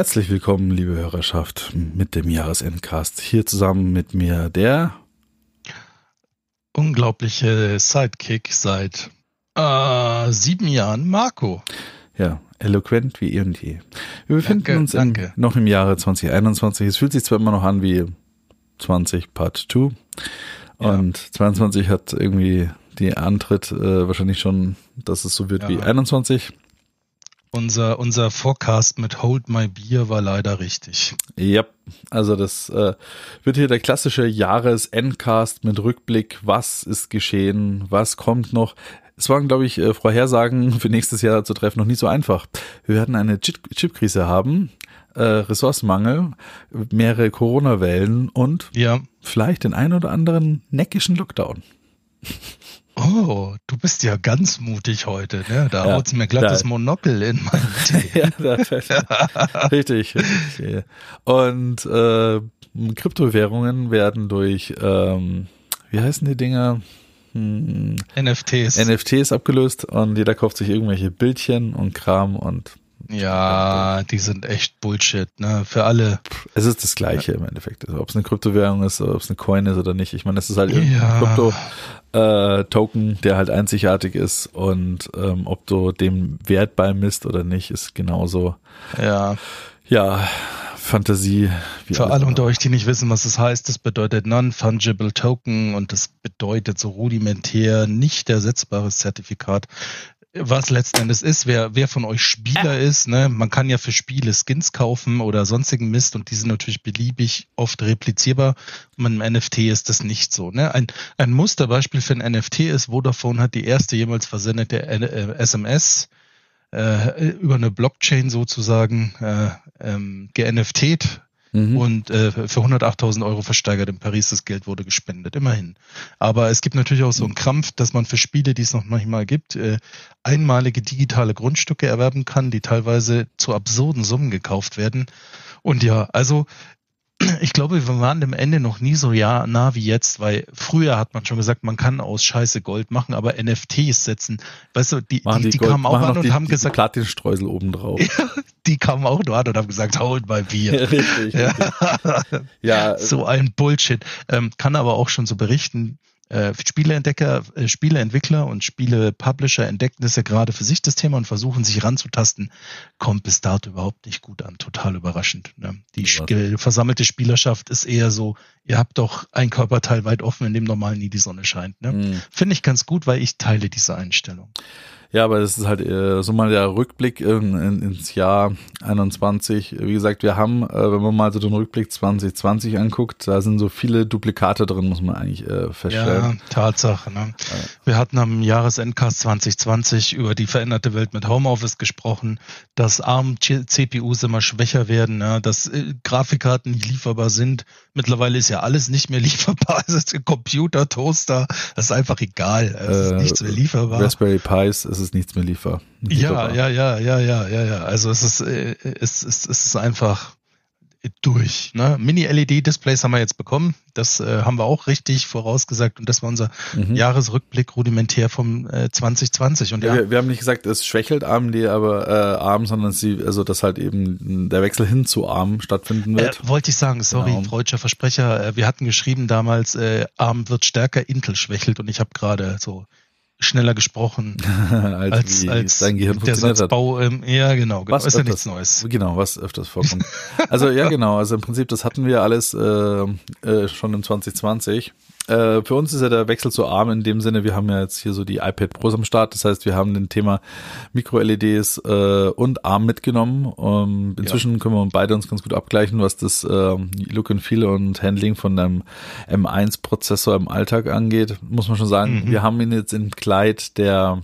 Herzlich willkommen, liebe Hörerschaft, mit dem Jahresendcast. Hier zusammen mit mir der unglaubliche Sidekick seit äh, sieben Jahren, Marco. Ja, eloquent wie eh und je. Wir befinden danke, uns in, noch im Jahre 2021. Es fühlt sich zwar immer noch an wie 20 Part 2 und ja. 22 hat irgendwie die Antritt äh, wahrscheinlich schon, dass es so wird ja. wie 21. Unser, unser Forecast mit Hold My Beer war leider richtig. Ja, also das äh, wird hier der klassische Jahresendcast mit Rückblick, was ist geschehen, was kommt noch. Es waren, glaube ich, äh, Vorhersagen für nächstes Jahr zu treffen noch nicht so einfach. Wir werden eine Chipkrise haben, äh, Ressourcenmangel, mehrere Corona-Wellen und ja. vielleicht den ein oder anderen neckischen Lockdown. Oh, du bist ja ganz mutig heute, ne? Da ja, haut mir glatt da, das Monokel in mein Tee. ja, da, richtig, richtig. Und äh, Kryptowährungen werden durch, ähm, wie heißen die Dinger? Hm, NFTs. NFTs abgelöst und jeder kauft sich irgendwelche Bildchen und Kram und ja, die sind echt Bullshit, ne? Für alle. Es ist das Gleiche im Endeffekt. Also, ob es eine Kryptowährung ist, ob es eine Coin ist oder nicht. Ich meine, es ist halt irgendein ja. Krypto-Token, äh, der halt einzigartig ist und ähm, ob du dem Wert beimisst oder nicht, ist genauso. Ja. Ja, Fantasie. Für alle unter euch, die nicht wissen, was das heißt, das bedeutet Non-Fungible Token und das bedeutet so rudimentär nicht ersetzbares Zertifikat was letzten Endes ist, wer, wer von euch Spieler ist, ne, man kann ja für Spiele Skins kaufen oder sonstigen Mist und die sind natürlich beliebig oft replizierbar. Und mit einem NFT ist das nicht so. Ne? Ein, ein Musterbeispiel für ein NFT ist, Vodafone hat die erste jemals versendete SMS äh, über eine Blockchain sozusagen äh, ähm, ge-NFTt Mhm. Und äh, für 108.000 Euro versteigert in Paris. Das Geld wurde gespendet, immerhin. Aber es gibt natürlich auch so einen Krampf, dass man für Spiele, die es noch manchmal gibt, äh, einmalige digitale Grundstücke erwerben kann, die teilweise zu absurden Summen gekauft werden. Und ja, also ich glaube, wir waren dem Ende noch nie so ja, nah wie jetzt, weil früher hat man schon gesagt, man kann aus Scheiße Gold machen, aber NFTs setzen, weißt du, die, die, die, die kamen auch an und die, haben gesagt. Platinstreusel obendrauf. die kamen auch nur an und haben gesagt, holt mal Bier. Ja, richtig. Ja. ja. So ein Bullshit. Ähm, kann aber auch schon so berichten, äh, Spieleentdecker, äh, Spieleentwickler und Spielepublisher entdecken das ja gerade für sich das Thema und versuchen sich ranzutasten, kommt bis dato überhaupt nicht gut an. Total überraschend. Ne? Die ja. versammelte Spielerschaft ist eher so, ihr habt doch ein Körperteil weit offen, in dem normal nie die Sonne scheint. Ne? Mhm. Finde ich ganz gut, weil ich teile diese Einstellung. Ja, aber das ist halt äh, so mal der Rückblick in, in, ins Jahr 21. Wie gesagt, wir haben, äh, wenn man mal so den Rückblick 2020 anguckt, da sind so viele Duplikate drin, muss man eigentlich äh, feststellen. Ja, Tatsache. Ne? Wir hatten am Jahresendcast 2020 über die veränderte Welt mit Homeoffice gesprochen, dass ARM-CPUs immer schwächer werden, ja? dass äh, Grafikkarten nicht lieferbar sind. Mittlerweile ist ja alles nicht mehr lieferbar. Es ist Computer, Toaster, das ist einfach egal. Es ist äh, nichts mehr lieferbar. Raspberry Pis, es ist nichts mehr liefer. Ja, ja, ja, ja, ja, ja, ja. Also es ist, äh, es ist, es ist einfach durch. Ne? Mini-LED-Displays haben wir jetzt bekommen. Das äh, haben wir auch richtig vorausgesagt und das war unser mhm. Jahresrückblick rudimentär vom äh, 2020. Und ja, wir, wir, haben nicht gesagt, es schwächelt AMD, aber äh, ARM, sondern sie, also dass halt eben der Wechsel hin zu ARM stattfinden wird. Äh, wollte ich sagen, sorry, genau. freudscher Versprecher. Äh, wir hatten geschrieben damals, äh, ARM wird stärker, Intel schwächelt und ich habe gerade so schneller gesprochen als, als, als dein Gehirn der Satzbau. Ähm, ja, genau, genau. Was ist ja nichts Neues. Genau, was öfters vorkommt. also ja, genau. Also im Prinzip, das hatten wir alles äh, äh, schon im 2020. Äh, für uns ist ja der Wechsel zu ARM in dem Sinne, wir haben ja jetzt hier so die iPad Pros am Start. Das heißt, wir haben den Thema Micro-LEDs äh, und ARM mitgenommen. Um, inzwischen ja. können wir beide uns ganz gut abgleichen, was das äh, Look and Feel und Handling von einem M1-Prozessor im Alltag angeht. Muss man schon sagen, mhm. wir haben ihn jetzt im Kleid der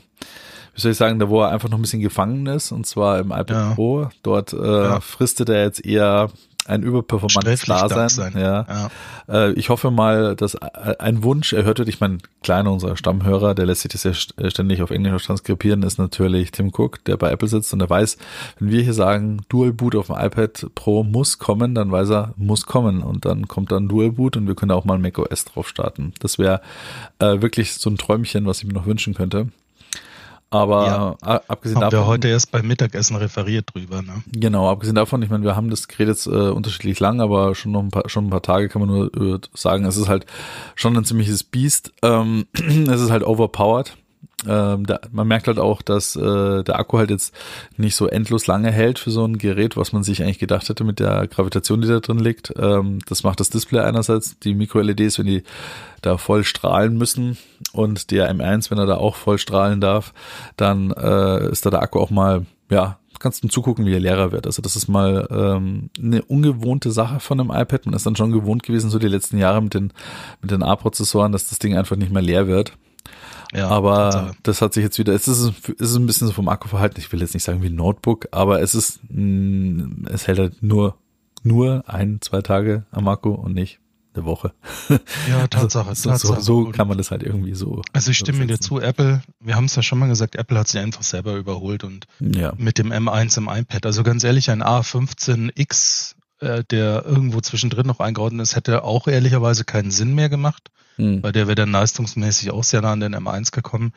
wie soll ich sagen, da wo er einfach noch ein bisschen gefangen ist, und zwar im iPad ja. Pro. Dort äh, ja. fristet er jetzt eher ein überperformantes Dasein. sein. Ja. Ja. Äh, ich hoffe mal, dass ein Wunsch, er hört ich mein kleiner, unser Stammhörer, der lässt sich das ja äh, ständig auf Englisch transkribieren, ist natürlich Tim Cook, der bei Apple sitzt und der weiß, wenn wir hier sagen, Dual Boot auf dem iPad Pro muss kommen, dann weiß er, muss kommen und dann kommt dann Dual Boot und wir können auch mal Mac OS drauf starten. Das wäre äh, wirklich so ein Träumchen, was ich mir noch wünschen könnte. Aber Ja. abgesehen Haben davon. wir heute erst beim Mittagessen referiert drüber, ne? Genau, abgesehen davon, ich meine, wir haben das Gerät jetzt äh, unterschiedlich lang, aber schon noch ein paar, schon ein paar Tage kann man nur äh, sagen, es ist halt schon ein ziemliches Biest. Ähm, es ist halt overpowered. Ähm, da, man merkt halt auch, dass äh, der Akku halt jetzt nicht so endlos lange hält für so ein Gerät, was man sich eigentlich gedacht hätte mit der Gravitation, die da drin liegt. Ähm, das macht das Display einerseits, die Micro-LEDs, wenn die da voll strahlen müssen und der M1, wenn er da auch voll strahlen darf, dann äh, ist da der Akku auch mal, ja, kannst du zugucken, wie er leerer wird. Also das ist mal ähm, eine ungewohnte Sache von einem iPad. Man ist dann schon gewohnt gewesen, so die letzten Jahre mit den, mit den A-Prozessoren, dass das Ding einfach nicht mehr leer wird. Ja, aber das hat sich jetzt wieder, es ist, es ist ein bisschen so vom Akkuverhalten, ich will jetzt nicht sagen wie ein Notebook, aber es ist, mh, es hält halt nur, nur ein, zwei Tage am Akku und nicht eine Woche. Ja, Tatsache, Also, so, Tatsache. so, so kann man das halt irgendwie so. Also ich stimme dir übersetzen. zu, Apple, wir haben es ja schon mal gesagt, Apple hat sich einfach selber überholt und Ja. mit dem M1 im iPad. Also ganz ehrlich, ein A15X, äh, der irgendwo zwischendrin noch eingeordnet ist, hätte auch ehrlicherweise keinen Sinn mehr gemacht, Hm. weil der wäre dann leistungsmäßig auch sehr nah an den M1 gekommen.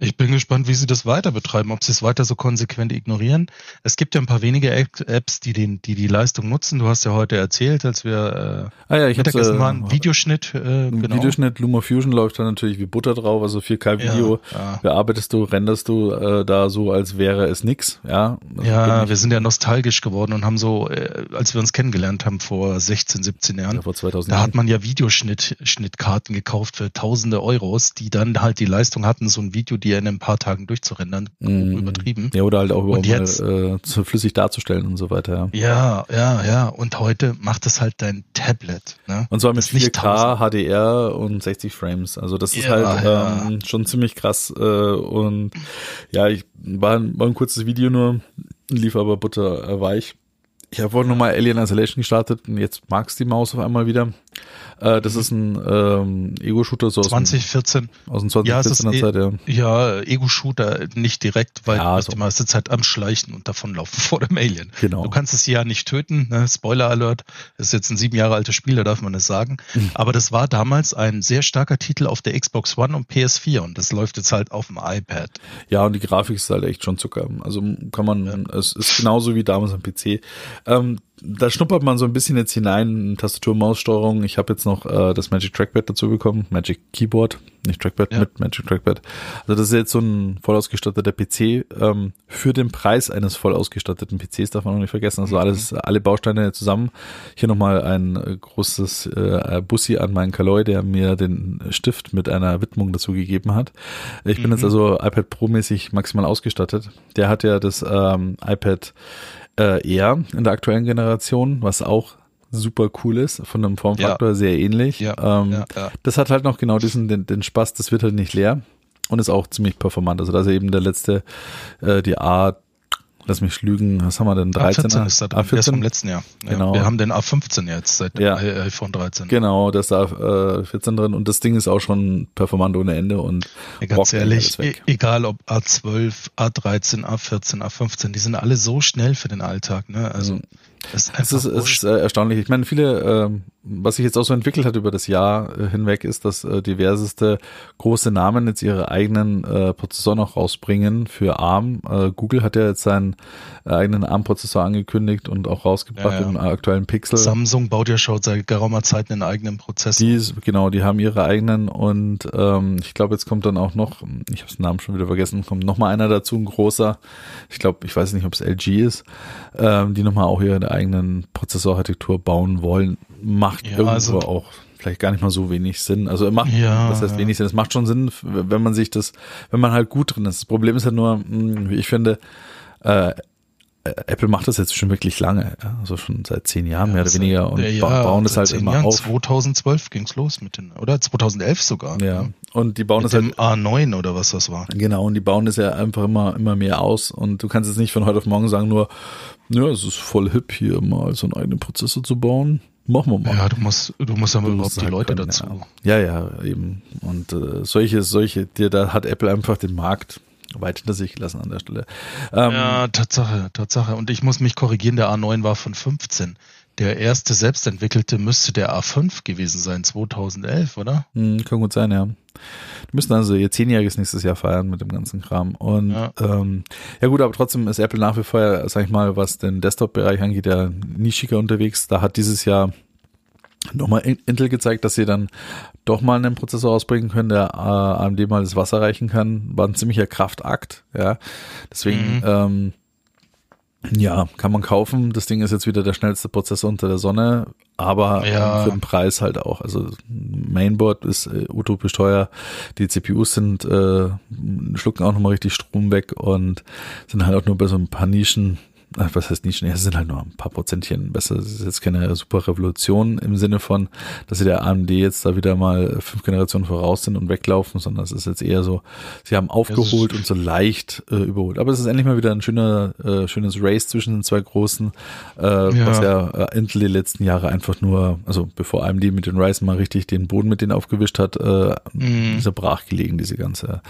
Ich bin gespannt, wie sie das weiter betreiben, ob sie es weiter so konsequent ignorieren. Es gibt ja ein paar wenige App- Apps, die den, die, die Leistung nutzen. Du hast ja heute erzählt, als wir Ah ja, äh, ich Mittagessen äh, waren, Videoschnitt, äh, genau. Videoschnitt, LumaFusion läuft da natürlich wie Butter drauf, also 4K-Video Ja, ja. bearbeitest du, renderst du äh, da so, als wäre es nix, ja. Also Ja, wir sind ja nostalgisch geworden und haben so, äh, als wir uns kennengelernt haben vor 16, 17 Jahren, ja, vor 2000 da hat man ja Videoschnitt Schnittkarten gekauft für tausende Euros, die dann halt die Leistung hatten, so ein Video dir in ein paar Tagen durchzurendern. Mhm. Übertrieben. Ja, oder halt auch überhaupt jetzt? mal äh, zu flüssig darzustellen und so weiter, ja. Ja, ja. Und heute macht es halt dein Tablet. Ne? Und zwar mit Das ist nicht 4K, HDR und 60 Frames. Also das ist Ja, halt ja. ähm, schon ziemlich krass. Äh, und ja, ich war, ein- war ein kurzes Video nur, lief aber butterweich. Ich habe vorhin nochmal Alien Isolation gestartet und jetzt mag's die Maus auf einmal wieder. Äh, das ist ein ähm, Ego-Shooter so aus, dem, 2014. aus dem Ja, es ist 2014er eh- Zeit, ja. Ja, Ego-Shooter nicht direkt, weil Ja, du so. die meiste Zeit am Schleichen und davonlaufen vor dem Alien. Genau. Du kannst es ja nicht töten, ne? Spoiler Alert. Das ist jetzt ein sieben Jahre altes Spiel, da darf man es sagen. Mhm. Aber das war damals ein sehr starker Titel auf der Xbox One und PS4 und das läuft jetzt halt auf dem iPad. Ja, und die Grafik ist halt echt schon Zucker. Also kann man, es ist genauso wie damals am PC. Ähm, da schnuppert man so ein bisschen jetzt hinein, Tastatur-Maus-Steuerung. Ich habe jetzt noch äh, das Magic Trackpad dazu bekommen, Magic Keyboard, nicht Trackpad Ja. mit Magic Trackpad. Also das ist jetzt so ein voll ausgestatteter PC ähm, für den Preis eines voll ausgestatteten PCs, darf man noch nicht vergessen. Also alles, alle Bausteine zusammen. Hier nochmal ein äh, großes äh, Bussi an meinen Kaloi, der mir den Stift mit einer Widmung dazu gegeben hat. Ich bin Mhm. jetzt also iPad Pro-mäßig maximal ausgestattet. Der hat ja das ähm, iPad äh, Air in der aktuellen Generation, was auch super cool ist, von dem Formfaktor sehr ähnlich. Ja, ähm, ja, ja. Das hat halt noch genau diesen, den, den Spaß, das wird halt nicht leer und ist auch ziemlich performant. Also da ist eben der letzte, äh, die A, lass mich lügen, was haben wir denn, 13? A14 ist da drin, der ist vom letzten Jahr. Ja, Genau. Wir haben den A15 jetzt seit Ja. iPhone 13. Genau, da ist da äh, 14 drin und das Ding ist auch schon performant ohne Ende und Ja, ganz ehrlich, e egal ob A12, A13, A14, A15, die sind alle so schnell für den Alltag. Ne? Also Mhm. das ist Es ist, es ist erstaunlich. Ich meine, viele, ähm, was sich jetzt auch so entwickelt hat über das Jahr äh, hinweg, ist, dass äh, diverseste große Namen jetzt ihre eigenen äh, Prozessoren auch rausbringen für ARM. Äh, Google hat ja jetzt seinen eigenen ARM-Prozessor angekündigt und auch rausgebracht Ja, ja. im aktuellen Pixel. Samsung baut ja schon seit geraumer Zeit einen eigenen Prozessor. Die ist, genau, die haben ihre eigenen und ähm, ich glaube, jetzt kommt dann auch noch, ich habe den Namen schon wieder vergessen, kommt noch mal einer dazu, ein großer, ich glaube, ich weiß nicht, ob es LG ist, ähm, die nochmal auch ihre eigenen Prozessorarchitektur bauen wollen, macht Ja, irgendwo also- auch vielleicht gar nicht mal so wenig Sinn. Also macht, Ja, das heißt ja. wenig Sinn, es macht schon Sinn, wenn man sich das, wenn man halt gut drin ist. Das Problem ist halt nur, wie ich finde, äh, Apple macht das jetzt schon wirklich lange, ja? also schon seit zehn Jahren Ja, mehr oder weniger und ja, ba- bauen es halt immer Jahren, auf. 2012 ging's los mit den, oder 2011 sogar. Ja, und die bauen es halt A9 oder was das war. Genau, und die bauen es ja einfach immer, immer mehr aus. Und du kannst jetzt nicht von heute auf morgen sagen, nur, ja, es ist voll hip, hier mal so einen eigenen Prozessor zu bauen. Machen wir mal. Ja, du musst, du musst aber Du überhaupt musst die Leute können, dazu. Ja, ja, ja eben. Und äh, solche, solche, dir, da hat Apple einfach den Markt weit hinter sich gelassen an der Stelle. Ähm, Ja, Tatsache, Tatsache. Und ich muss mich korrigieren, der A9 war von 15. Der erste selbstentwickelte müsste der A5 gewesen sein, 2011, oder? Hm, kann gut sein, ja. Die müssen also ihr Zehnjähriges nächstes Jahr feiern mit dem ganzen Kram. Und ja. Ähm, ja gut, aber trotzdem ist Apple nach wie vor, sag ich mal, was den Desktop-Bereich angeht, ja nischiger unterwegs. Da hat dieses Jahr nochmal In- Intel gezeigt, dass sie dann doch mal einen Prozessor ausbringen können, der äh, AMD mal das Wasser reichen kann. War ein ziemlicher Kraftakt, ja. Deswegen, Mhm. ähm, ja, kann man kaufen. Das Ding ist jetzt wieder der schnellste Prozessor unter der Sonne, aber Ja. ähm, für den Preis halt auch. Also Mainboard ist äh, utopisch teuer. Die CPUs sind äh, schlucken auch nochmal richtig Strom weg und sind halt auch nur bei so ein paar Nischen. Was heißt Nischen? Ja, es sind halt nur ein paar Prozentchen besser. Es ist jetzt keine super Revolution im Sinne von, dass sie der AMD jetzt da wieder mal fünf Generationen voraus sind und weglaufen, sondern es ist jetzt eher so, sie haben aufgeholt und so leicht äh, überholt. Aber es ist endlich mal wieder ein schöner, äh, schönes Race zwischen den zwei großen, äh, was ja äh, Intel die letzten Jahre einfach nur, also bevor AMD mit den Ryzen mal richtig den Boden mit denen aufgewischt hat, äh, Mhm. ist er brach gelegen, diese ganze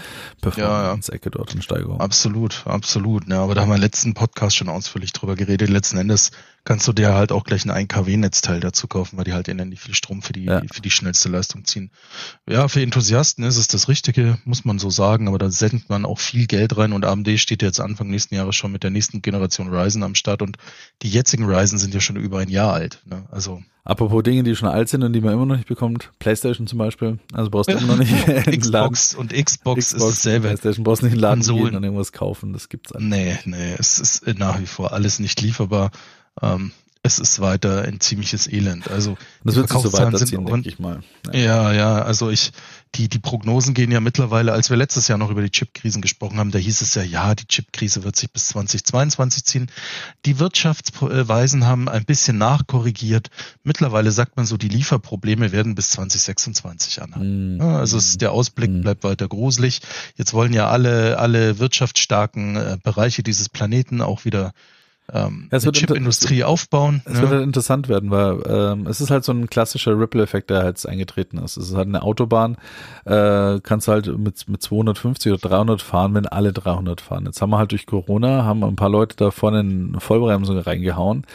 Performance-Ecke dort und Steigerung. Absolut, absolut. Ja, aber da haben wir im letzten Podcast schon ausführlich drüber geredet. Letzten Endes kannst du dir halt auch gleich ein 1 kW-Netzteil dazu kaufen, weil die halt ähnlich viel Strom für die, Ja. für die schnellste Leistung ziehen. Ja, für Enthusiasten ist es das Richtige, muss man so sagen, aber da sendet man auch viel Geld rein und AMD steht jetzt Anfang nächsten Jahres schon mit der nächsten Generation Ryzen am Start und die jetzigen Ryzen sind ja schon über ein Jahr alt. Ne? Also Apropos Dinge, die schon alt sind und die man immer noch nicht bekommt, Playstation zum Beispiel, also brauchst du immer noch nicht Xbox und Xbox, ist Xbox, dasselbe. Playstation brauchst nicht in den Laden Konsolen. gehen und irgendwas kaufen, das gibt's alles. Nee, nee, es ist nach wie vor alles nicht lieferbar. Ähm, es ist weiter ein ziemliches Elend. Also Das wird sich so weiterziehen, sind denke ich mal. Ja. Ja, ja, also ich, die, die Prognosen gehen ja mittlerweile, als wir letztes Jahr noch über die Chipkrisen gesprochen haben, da hieß es ja, ja, die Chipkrise wird sich bis 2022 ziehen. Die Wirtschaftsweisen haben ein bisschen nachkorrigiert. Mittlerweile sagt man so, die Lieferprobleme werden bis 2026 anhalten. Mhm. Also es, der Ausblick Mhm. bleibt weiter gruselig. Jetzt wollen ja alle, alle wirtschaftsstarken äh, Bereiche dieses Planeten auch wieder ähm, Ja, Chipindustrie aufbauen. Es ne? wird halt interessant werden, weil ähm, es ist halt so ein klassischer Ripple-Effekt, der jetzt eingetreten ist. Es ist halt eine Autobahn, äh, kannst halt mit, mit 250 oder 300 fahren, wenn alle 300 fahren. Jetzt haben wir halt durch Corona, haben ein paar Leute da vorne eine Vollbremsung reingehauen.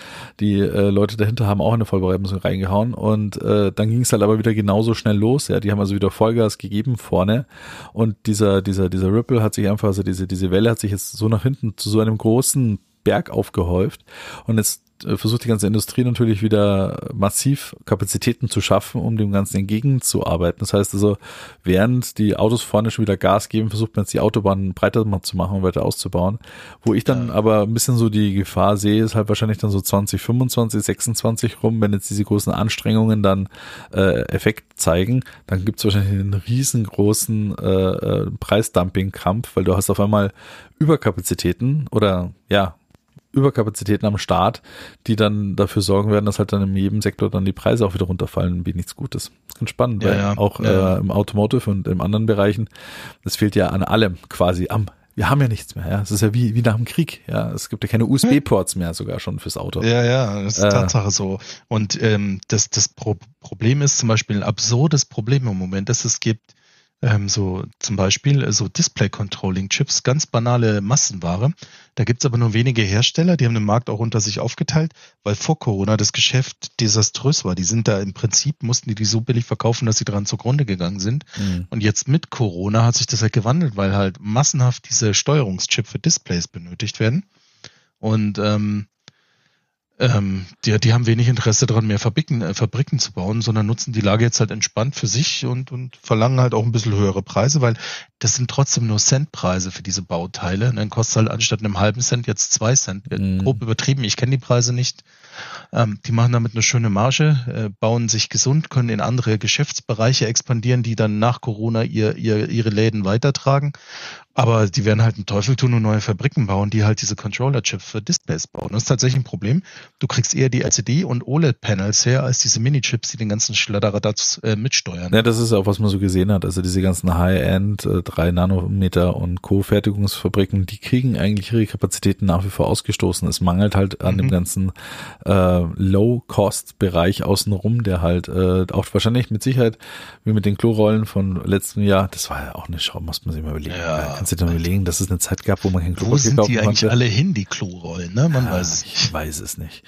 Die äh, Leute dahinter haben auch eine Vollbremsung reingehauen und äh, dann ging es halt aber wieder genauso schnell los. Ja, die haben also wieder Vollgas gegeben vorne und dieser, dieser, dieser Ripple hat sich einfach, also diese, diese Welle hat sich jetzt so nach hinten zu so einem großen Berg aufgehäuft und jetzt äh, versucht die ganze Industrie natürlich wieder massiv Kapazitäten zu schaffen, um dem Ganzen entgegenzuarbeiten. Das heißt also, während die Autos vorne schon wieder Gas geben, versucht man jetzt die Autobahnen breiter zu machen und weiter auszubauen. Wo ich dann aber ein bisschen so die Gefahr sehe, ist halt wahrscheinlich dann so 2025, 26 rum, wenn jetzt diese großen Anstrengungen dann äh, Effekt zeigen, dann gibt es wahrscheinlich einen riesengroßen äh, äh, Preisdumping-Kampf, weil du hast auf einmal Überkapazitäten oder ja, Überkapazitäten am Start, die dann dafür sorgen werden, dass halt dann in jedem Sektor dann die Preise auch wieder runterfallen, wie nichts Gutes. Das ist ganz spannend, Ja, weil ja. auch Ja. Äh, im Automotive und in anderen Bereichen, es fehlt ja an allem quasi am wir haben ja nichts mehr, ja. Es ist ja wie, wie nach dem Krieg, ja. Es gibt ja keine USB-Ports mehr sogar schon fürs Auto. Ja, ja, das ist Äh. Tatsache so. Und ähm, das, das Pro Problem ist zum Beispiel ein absurdes Problem im Moment, dass es gibt ähm, so zum Beispiel äh, so Display-Controlling-Chips, ganz banale Massenware. Da gibt's aber nur wenige Hersteller, die haben den Markt auch unter sich aufgeteilt, weil vor Corona das Geschäft desaströs war. Die sind da im Prinzip, mussten die die so billig verkaufen, dass sie dran zugrunde gegangen sind. Mhm. Und jetzt mit Corona hat sich das halt gewandelt, weil halt massenhaft diese Steuerungschip für Displays benötigt werden. Und ähm, ähm, die, die haben wenig Interesse daran, mehr Fabriken, äh, Fabriken zu bauen, sondern nutzen die Lage jetzt halt entspannt für sich und, und verlangen halt auch ein bisschen höhere Preise, weil das sind trotzdem nur Centpreise für diese Bauteile. Und dann kostet halt anstatt einem halben Cent jetzt zwei Cent. Mhm. Grob übertrieben, ich kenne die Preise nicht. Ähm, die machen damit eine schöne Marge, äh, bauen sich gesund, können in andere Geschäftsbereiche expandieren, die dann nach Corona ihr, ihr, ihre Läden weitertragen. Aber die werden halt einen Teufel tun und neue Fabriken bauen, die halt diese Controller-Chips für Displays bauen. Das ist tatsächlich ein Problem. Du kriegst eher die LCD- und OLED-Panels her, als diese Mini-Chips, die den ganzen Schladderadatz äh, mitsteuern. Ja, das ist auch, was man so gesehen hat. Also diese ganzen High-End, äh, 3 Nanometer und Co-Fertigungsfabriken, die kriegen eigentlich ihre Kapazitäten nach wie vor ausgestoßen. Es mangelt halt an mhm. dem ganzen äh, Low-Cost-Bereich außenrum, der halt äh, auch wahrscheinlich mit Sicherheit, wie mit den Klorollen von letztem Jahr, das war ja auch eine Schau, muss man sich mal überlegen. Ja kannst du dir überlegen, dass es eine Zeit gab, wo man kein Klopapier Wo sind die eigentlich alle hin, die Klorollen, ne? Man ja, weiß es nicht. Ich weiß es nicht.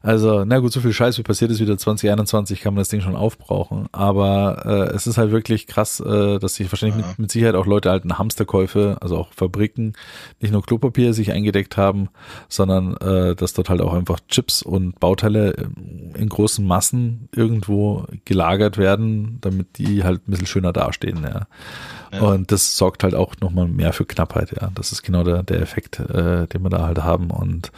Also, na gut, so viel Scheiß wie passiert ist wieder 2021, kann man das Ding schon aufbrauchen. Aber äh, es ist halt wirklich krass, äh, dass sich wahrscheinlich ja. mit, mit, Sicherheit auch Leute halt Hamsterkäufe, also auch Fabriken, nicht nur Klopapier sich eingedeckt haben, sondern äh, dass dort halt auch einfach Chips und Bauteile in großen Massen irgendwo gelagert werden, damit die halt ein bisschen schöner dastehen. Ja. Und das sorgt halt auch nochmal mehr für Knappheit, ja. Das ist genau der, der Effekt, äh, den wir da halt haben. Und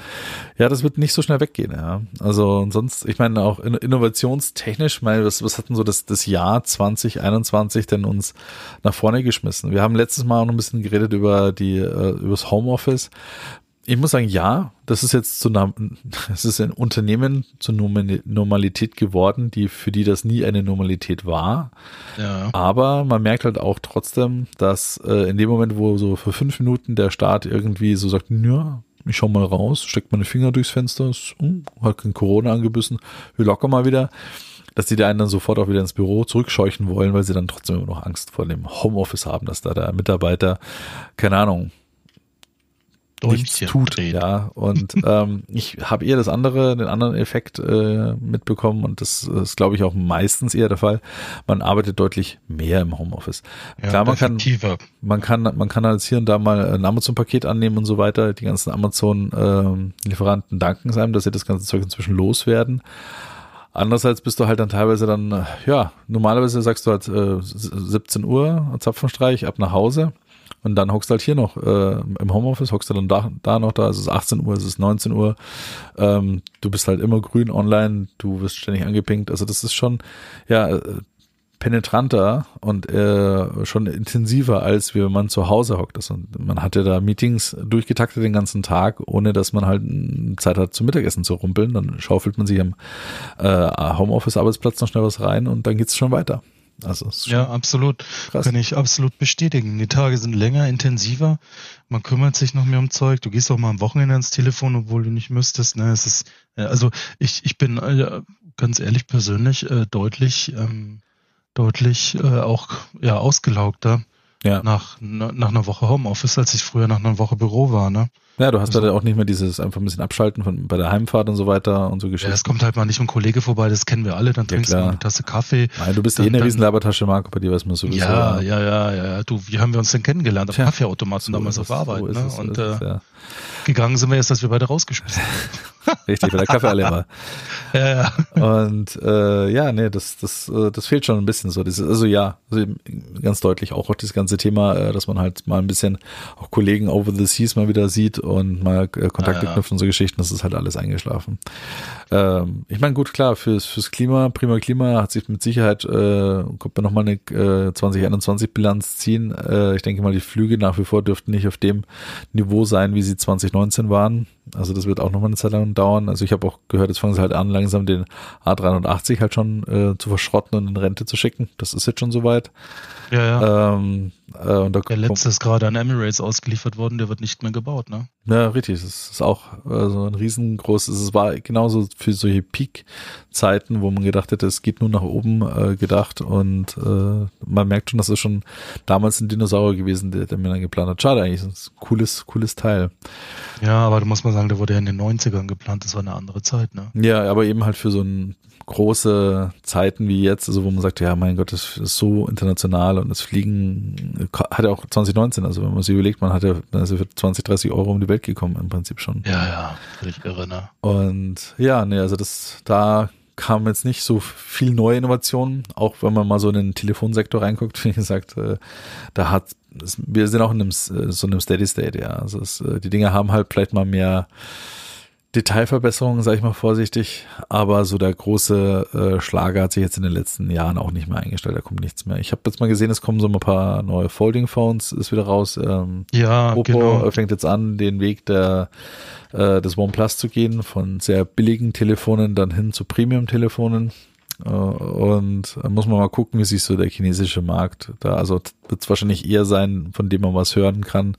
ja, das wird nicht so schnell weggehen, ja. Also sonst, ich meine, auch innovationstechnisch, meine, was, was hat denn so das, das Jahr 2021 denn uns nach vorne geschmissen? Wir haben letztes Mal auch noch ein bisschen geredet über die, äh, über das Homeoffice ich muss sagen, ja, das ist jetzt zu einer, es ist ein Unternehmen zur Normalität geworden, die, für die das nie eine Normalität war. Ja. Aber man merkt halt auch trotzdem, dass äh, in dem Moment, wo so für fünf Minuten der Staat irgendwie so sagt, ja, ich schau mal raus, steckt meine Finger durchs Fenster, ist, hm, hat kein Corona angebissen, wir locker mal wieder, dass die da einen dann sofort auch wieder ins Büro zurückscheuchen wollen, weil sie dann trotzdem immer noch Angst vor dem Homeoffice haben, dass da der Mitarbeiter, keine Ahnung, nichts tut. Drehen. Ja, und ähm, ich habe eher das andere, den anderen Effekt äh, mitbekommen und das ist, glaube ich, auch meistens eher der Fall. Man arbeitet deutlich mehr im Homeoffice. Ja, Klar, man kann, man kann, man kann als hier und da mal ein Amazon-Paket annehmen und so weiter. Die ganzen Amazon-Lieferanten danken es einem, dass sie das ganze Zeug inzwischen loswerden. Andererseits bist du halt dann teilweise dann, ja, normalerweise sagst du halt äh, 17 Uhr, Zapfenstreich, ab nach Hause. Und dann hockst du halt hier noch äh, im Homeoffice, hockst du dann da, da noch da, es ist 18 Uhr, es ist 19 Uhr. Ähm, du bist halt immer grün online, du wirst ständig angepinkt. Also das ist schon, ja, äh, penetranter und äh, schon intensiver, als wie wenn man zu Hause hockt. Also man hatte da Meetings durchgetaktet den ganzen Tag, ohne dass man halt Zeit hat zum Mittagessen zu rumpeln. Dann schaufelt man sich am äh, Homeoffice-Arbeitsplatz noch schnell was rein und dann geht's schon weiter. Also ja, absolut. Krass. Kann ich absolut bestätigen. Die Tage sind länger, intensiver. Man kümmert sich noch mehr um Zeug. Du gehst auch mal am Wochenende ans Telefon, obwohl du nicht müsstest. Ne, es ist also ich ich bin äh, ganz ehrlich persönlich äh, deutlich ähm, deutlich äh, auch ja ausgelaugter ja. nach nach einer Woche Homeoffice, als ich früher nach einer Woche Büro war. Ne? Ja, du hast also, da auch nicht mehr dieses einfach ein bisschen abschalten von bei der Heimfahrt und so weiter und so Geschichten. Ja, es kommt halt mal nicht ein Kollege vorbei, das kennen wir alle, dann ja, trinkst du eine Tasse Kaffee. Nein, du bist dann, eh eine Riesenlabertasche, Marco, bei dir weiß man sowieso. Ja, ja, ja, ja, du, wie haben wir uns denn kennengelernt? Auf ja, Kaffeeautomaten so damals auf Arbeit, so ne? Und es, äh, ja. Gegangen sind wir erst, dass wir beide rausgeschmissen haben. Richtig, weil der Kaffee alle war. ja, ja. Und äh, ja, nee, das, das, äh, das fehlt schon ein bisschen so. Dieses, also ja, also ganz deutlich auch, auch das ganze Thema, äh, dass man halt mal ein bisschen auch Kollegen over the seas mal wieder sieht und mal äh, Kontakte ja, knüpft und so Geschichten, das ist halt alles eingeschlafen. Ähm, ich meine, gut, klar, fürs, fürs Klima, prima Klima hat sich mit Sicherheit, äh, kommt man nochmal eine äh, 2021-Bilanz ziehen. Äh, ich denke mal, die Flüge nach wie vor dürften nicht auf dem Niveau sein, wie sie 2019 waren. Also das wird auch nochmal eine Zeit lang dauern. Also ich habe auch gehört, jetzt fangen sie halt an, langsam den A380 halt schon äh, zu verschrotten und in Rente zu schicken. Das ist jetzt schon soweit. Ja, ja. Ähm, äh, der letzte ist gerade an Emirates ausgeliefert worden, der wird nicht mehr gebaut, ne? Ja, richtig. Das ist auch so ein riesengroßes, es war genauso für solche Peak-Zeiten, wo man gedacht hätte, es geht nur nach oben äh, gedacht und äh, man merkt schon, das ist schon damals ein Dinosaurier gewesen, der, der mir dann geplant hat. Schade eigentlich, das ist ein cooles, cooles Teil. Ja, aber du musst mal sagen, der wurde ja in den 90ern geplant, das war eine andere Zeit, ne? Ja, aber eben halt für so ein große Zeiten wie jetzt, also wo man sagt, ja, mein Gott, das ist so international und das Fliegen hat ja auch 2019, also wenn man sich überlegt, man hat ja also für 20, 30 Euro um die Welt gekommen im Prinzip schon. Ja, ja, völlig irre, ne? Und ja, nee, also das, da kam jetzt nicht so viel neue Innovationen, auch wenn man mal so in den Telefonsektor reinguckt, wie gesagt, äh, da hat, wir sind auch in einem, so einem Steady State, ja, also es, äh, die Dinge haben halt vielleicht mal mehr Detailverbesserungen, sage ich mal vorsichtig, aber so der große äh, Schlager hat sich jetzt in den letzten Jahren auch nicht mehr eingestellt, da kommt nichts mehr. Ich habe jetzt mal gesehen, es kommen so ein paar neue Folding Phones, ist wieder raus. Ähm, Ja, Oppo genau. fängt jetzt an, den Weg der äh, des OnePlus zu gehen, von sehr billigen Telefonen dann hin zu Premium-Telefonen. Äh, und da muss man mal gucken, wie sich so der chinesische Markt da, also wird es wahrscheinlich eher sein, von dem man was hören kann,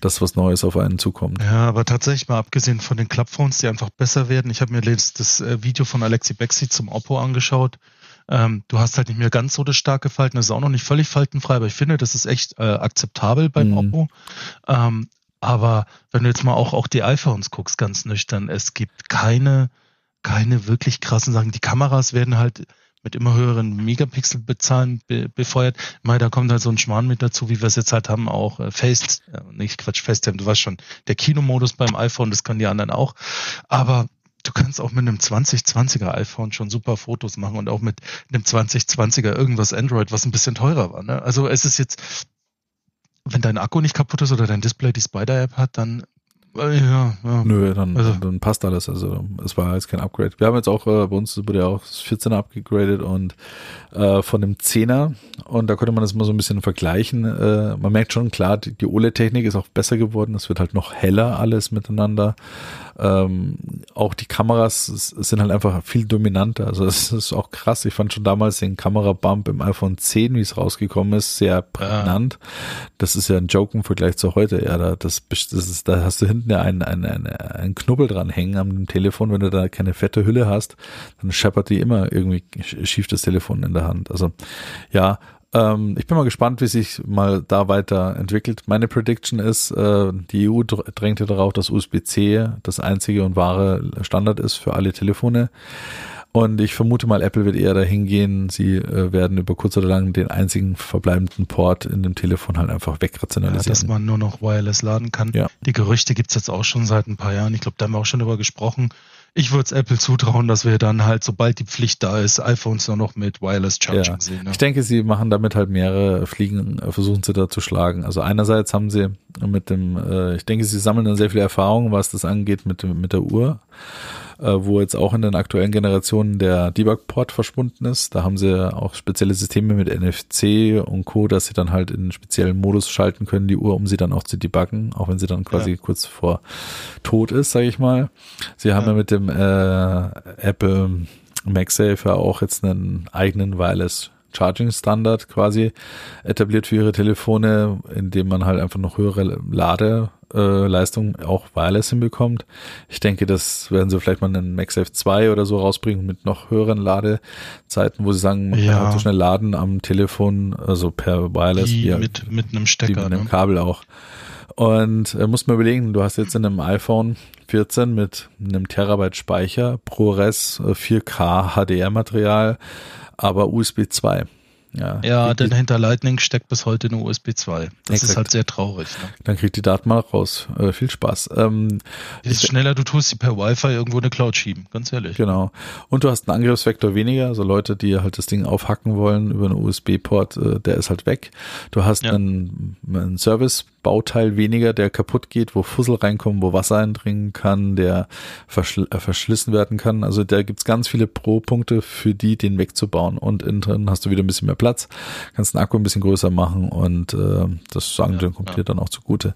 dass was Neues auf einen zukommt. Ja, aber tatsächlich mal abgesehen von den Clubphones, die einfach besser werden. Ich habe mir jetzt das äh, Video von Alexi Bexi zum Oppo angeschaut. Ähm, du hast halt nicht mehr ganz so das starke Falten, das ist auch noch nicht völlig faltenfrei, aber ich finde, das ist echt äh, akzeptabel beim Mhm. Oppo. Ähm, aber wenn du jetzt mal auch, auch die iPhones guckst, ganz nüchtern, es gibt keine, keine wirklich krassen Sachen. Die Kameras werden halt mit immer höheren Megapixel-Bezahlen be befeuert. Mal, da kommt halt so ein Schmarrn mit dazu, wie wir es jetzt halt haben, auch äh, Face, äh, nicht Quatsch, FaceTime, du weißt schon, der Kinomodus beim iPhone, das können die anderen auch. Aber du kannst auch mit einem 2020er iPhone schon super Fotos machen und auch mit einem 2020er irgendwas Android, was ein bisschen teurer war. Ne? Also es ist jetzt, wenn dein Akku nicht kaputt ist oder dein Display die Spider-App hat, dann ja, ja. Nö, dann, Also- dann passt alles. Also es war jetzt kein Upgrade. Wir haben jetzt auch, äh, bei uns wurde ja auch das 14er abgegradet und äh, von dem 10er und da konnte man das mal so ein bisschen vergleichen. Äh, man merkt schon, klar, die, die OLED-Technik ist auch besser geworden. Es wird halt noch heller alles miteinander. Ähm, auch die Kameras sind halt einfach viel dominanter. Also es ist auch krass. Ich fand schon damals den Kamerabump im iPhone 10, wie es rausgekommen ist, sehr prägnant. Das ist ja ein Joke im Vergleich zu heute. Ja, da, das, das ist, da hast du hinten ja einen, einen, einen, einen Knubbel dran hängen am Telefon. Wenn du da keine fette Hülle hast, dann scheppert die immer irgendwie schief das Telefon in der Hand. Also ja, ähm, ich bin mal gespannt, wie sich mal da weiter entwickelt. Meine Prediction ist, äh, die EU dr- drängt ja darauf, dass USB-C das einzige und wahre Standard ist für alle Telefone. Und ich vermute mal, Apple wird eher dahin gehen, sie äh, werden über kurz oder lang den einzigen verbleibenden Port in dem Telefon halt einfach Ja, wegrationalisieren. dass man nur noch wireless laden kann. Ja. Die Gerüchte gibt's jetzt auch schon seit ein paar Jahren. Ich glaube, da haben wir auch schon drüber gesprochen. Ich würde es Apple zutrauen, dass wir dann halt, sobald die Pflicht da ist, iPhones nur noch mit Wireless Charging Ja. sehen. Ne? Ich denke, sie machen damit halt mehrere Fliegen, äh, versuchen sie da zu schlagen. Also einerseits haben sie mit dem, äh, ich denke, sie sammeln dann sehr viel Erfahrung, was das angeht mit, mit der Uhr, äh, wo jetzt auch in den aktuellen Generationen der Debug-Port verschwunden ist. Da haben sie auch spezielle Systeme mit NFC und Co., dass sie dann halt in einen speziellen Modus schalten können, die Uhr, um sie dann auch zu debuggen, auch wenn sie dann quasi Ja. kurz vor tot ist, sage ich mal. Sie haben Ja. ja mit dem äh, Apple MagSafe ja auch jetzt einen eigenen Wireless Charging Standard quasi etabliert für ihre Telefone, indem man halt einfach noch höhere Ladeleistung äh, auch wireless hinbekommt. Ich denke, das werden sie vielleicht mal einen MagSafe 2 oder so rausbringen mit noch höheren Ladezeiten, wo sie sagen, man Ja. kann halt so schnell laden am Telefon, also per Wireless, Die wie mit, mit einem Stecker. mit einem Ne? Kabel auch. Und äh, muss man überlegen, du hast jetzt in einem iPhone 14 mit einem Terabyte Speicher, ProRes äh, 4K HDR-Material, aber USB 2. Ja, Ja, denn die, hinter Lightning steckt bis heute eine USB 2. Das ist Exakt. halt sehr traurig. Ne? dann kriegt die Daten mal raus. Äh, viel Spaß. Ähm, Je schneller du tust, sie per Wi-Fi irgendwo in eine Cloud schieben. Ganz ehrlich. Genau. Und du hast einen Angriffsvektor weniger, also Leute, die halt das Ding aufhacken wollen über einen USB-Port, äh, der ist halt weg. Du hast Ja. einen, einen Service-Bauteil weniger, der kaputt geht, wo Fussel reinkommen, wo Wasser eindringen kann, der verschl äh, verschlissen werden kann. Also da gibt's ganz viele Pro-Punkte für die, den wegzubauen. Und innen drin hast du wieder ein bisschen mehr Platz, kannst den Akku ein bisschen größer machen und äh, das sagen Ja, dir kommt ja. dir dann auch zugute.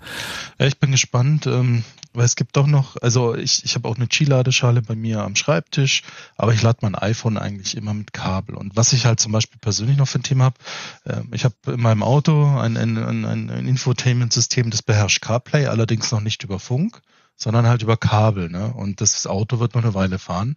Ja, ich bin gespannt, ähm, weil es gibt doch noch, also ich, ich habe auch eine Qi-Ladeschale bei mir am Schreibtisch, aber ich lade mein iPhone eigentlich immer mit Kabel. Und was ich halt zum Beispiel persönlich noch für ein Thema habe, ähm, ich habe in meinem Auto ein, ein, ein, ein Infotainment-System, das beherrscht CarPlay, allerdings noch nicht über Funk, sondern halt über Kabel. Ne? Und das Auto wird noch eine Weile fahren.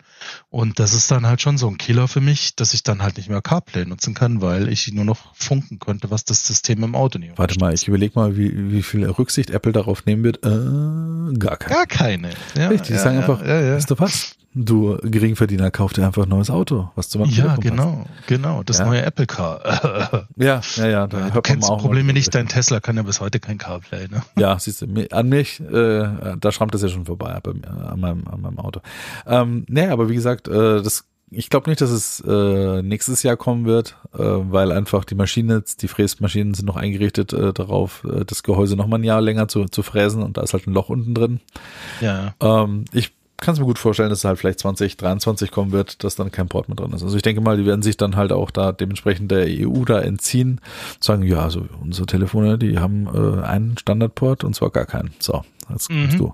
Und das ist dann halt schon so ein Killer für mich, dass ich dann halt nicht mehr CarPlay nutzen kann, weil ich nur noch funken könnte, was das System im Auto nicht Warte mal, ich überlege mal, wie, wie viel Rücksicht Apple darauf nehmen wird. Äh, gar keine. Gar keine. Ja, Richtig, die ja, sagen ja, einfach, ja, ja. weißt du was? Du Geringverdiener, kauf dir einfach ein neues Auto, was zu meinem Ja, genau, genau. Das Ja. neue Apple Car. Ja, ja, ja. Da du hört man kennst auch Probleme nicht. Dein Tesla kann ja bis heute kein CarPlay, ne? Ja, siehst du, an mich, äh, da schrammt das ja schon vorbei bei, mir, an, meinem, an meinem Auto. Ähm, nee, aber wie gesagt, äh, das, ich glaube nicht, dass es äh, nächstes Jahr kommen wird, äh, weil einfach die Maschine, die Fräsmaschinen sind noch eingerichtet äh, darauf, äh, das Gehäuse noch mal ein Jahr länger zu, zu fräsen und da ist halt ein Loch unten drin. Ja. Ähm, ich kann es mir gut vorstellen, dass es halt vielleicht 2023 kommen wird, dass dann kein Port mehr drin ist. Also ich denke mal, die werden sich dann halt auch da dementsprechend der EU da entziehen, sagen, ja, also unsere Telefone, die haben äh, einen Standardport und zwar gar keinen. So, kommst Mhm. du.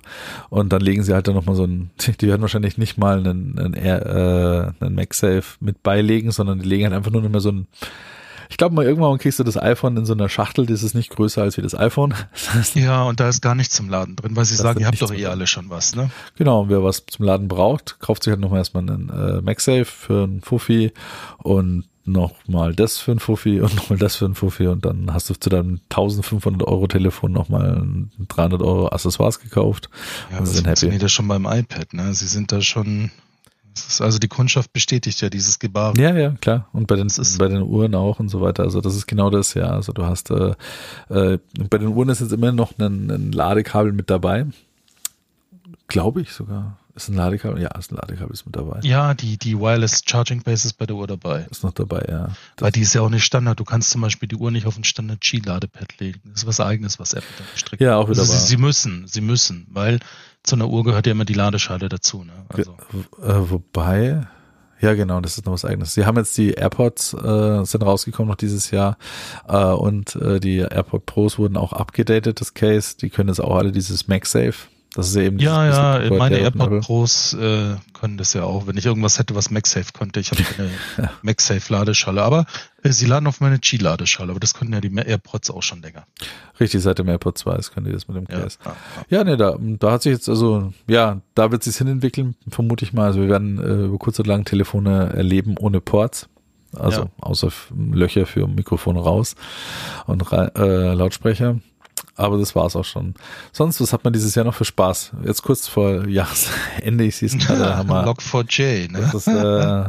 Und dann legen sie halt dann nochmal so ein, die werden wahrscheinlich nicht mal einen, einen, äh, einen MagSafe mit beilegen, sondern die legen halt einfach nur noch mal so ein ich glaube mal, irgendwann kriegst du das iPhone in so einer Schachtel, das ist nicht größer als wie das iPhone. Das Ja, und da ist gar nichts zum Laden drin, weil sie Da ist sagen, ihr habt doch eh alle schon was, ne? Genau, und wer was zum Laden braucht, kauft sich halt nochmal erstmal einen äh, MagSafe für einen Fuffi und nochmal das für einen Fuffi und nochmal das für einen Fuffi und dann hast du zu deinem 1500 Euro Telefon nochmal ein 300 Euro Accessoires gekauft. Ja, Und das sind happy. ja schon beim iPad, ne? Sie sind da schon, das ist, also die Kundschaft bestätigt ja dieses Gebar. Ja, ja, klar. Und bei den, ist- bei den Uhren auch und so weiter. Also das ist genau das, ja. Also du hast, äh, äh, bei den Uhren ist jetzt immer noch ein, ein Ladekabel mit dabei. Glaube ich sogar. Ist ein Ladekabel? Ja, ist ein Ladekabel ist mit dabei. Ja, die, die Wireless Charging Base ist bei der Uhr dabei. Ist noch dabei, ja. Weil die ist ja auch nicht Standard. Du kannst zum Beispiel die Uhr nicht auf ein Standard Qi-Ladepad legen. Das ist was eigenes, was Apple da gestrickt Ja, hat. auch wieder also sie, wahr. sie müssen, sie müssen, weil zu einer Uhr gehört ja immer die Ladeschale dazu. Ne? Also, äh, wobei, ja genau, das ist noch was eigenes. Sie haben jetzt die AirPods, äh, sind rausgekommen noch dieses Jahr äh, und äh, die AirPod Pros wurden auch abgedatet, das Case. Die können jetzt auch alle dieses MagSafe. Das ist ja eben ja, ja, meine. AirPod Pros äh, können das ja auch. Wenn ich irgendwas hätte, was MagSafe konnte, ich habe keine MagSafe-Ladeschale, aber äh, sie laden auf meine Qi-Ladeschale, aber das können ja die AirPods auch schon länger. Richtig, seit dem AirPod 2 ist, können die das mit dem Ja, Case. ja, ja. Ja, nee, da, da hat sich jetzt also, ja, da wird sich hinentwickeln, vermute ich mal. Also wir werden äh, über kurz oder lang Telefone erleben ohne Ports. Also Ja. außer Löcher für Mikrofon raus und äh, Lautsprecher. Aber das war's auch schon. Sonst, was hat man dieses Jahr noch für Spaß? Jetzt kurz vor Jahresende, ich sehe es gerade, haben wir Log4j, ne? das ist, äh,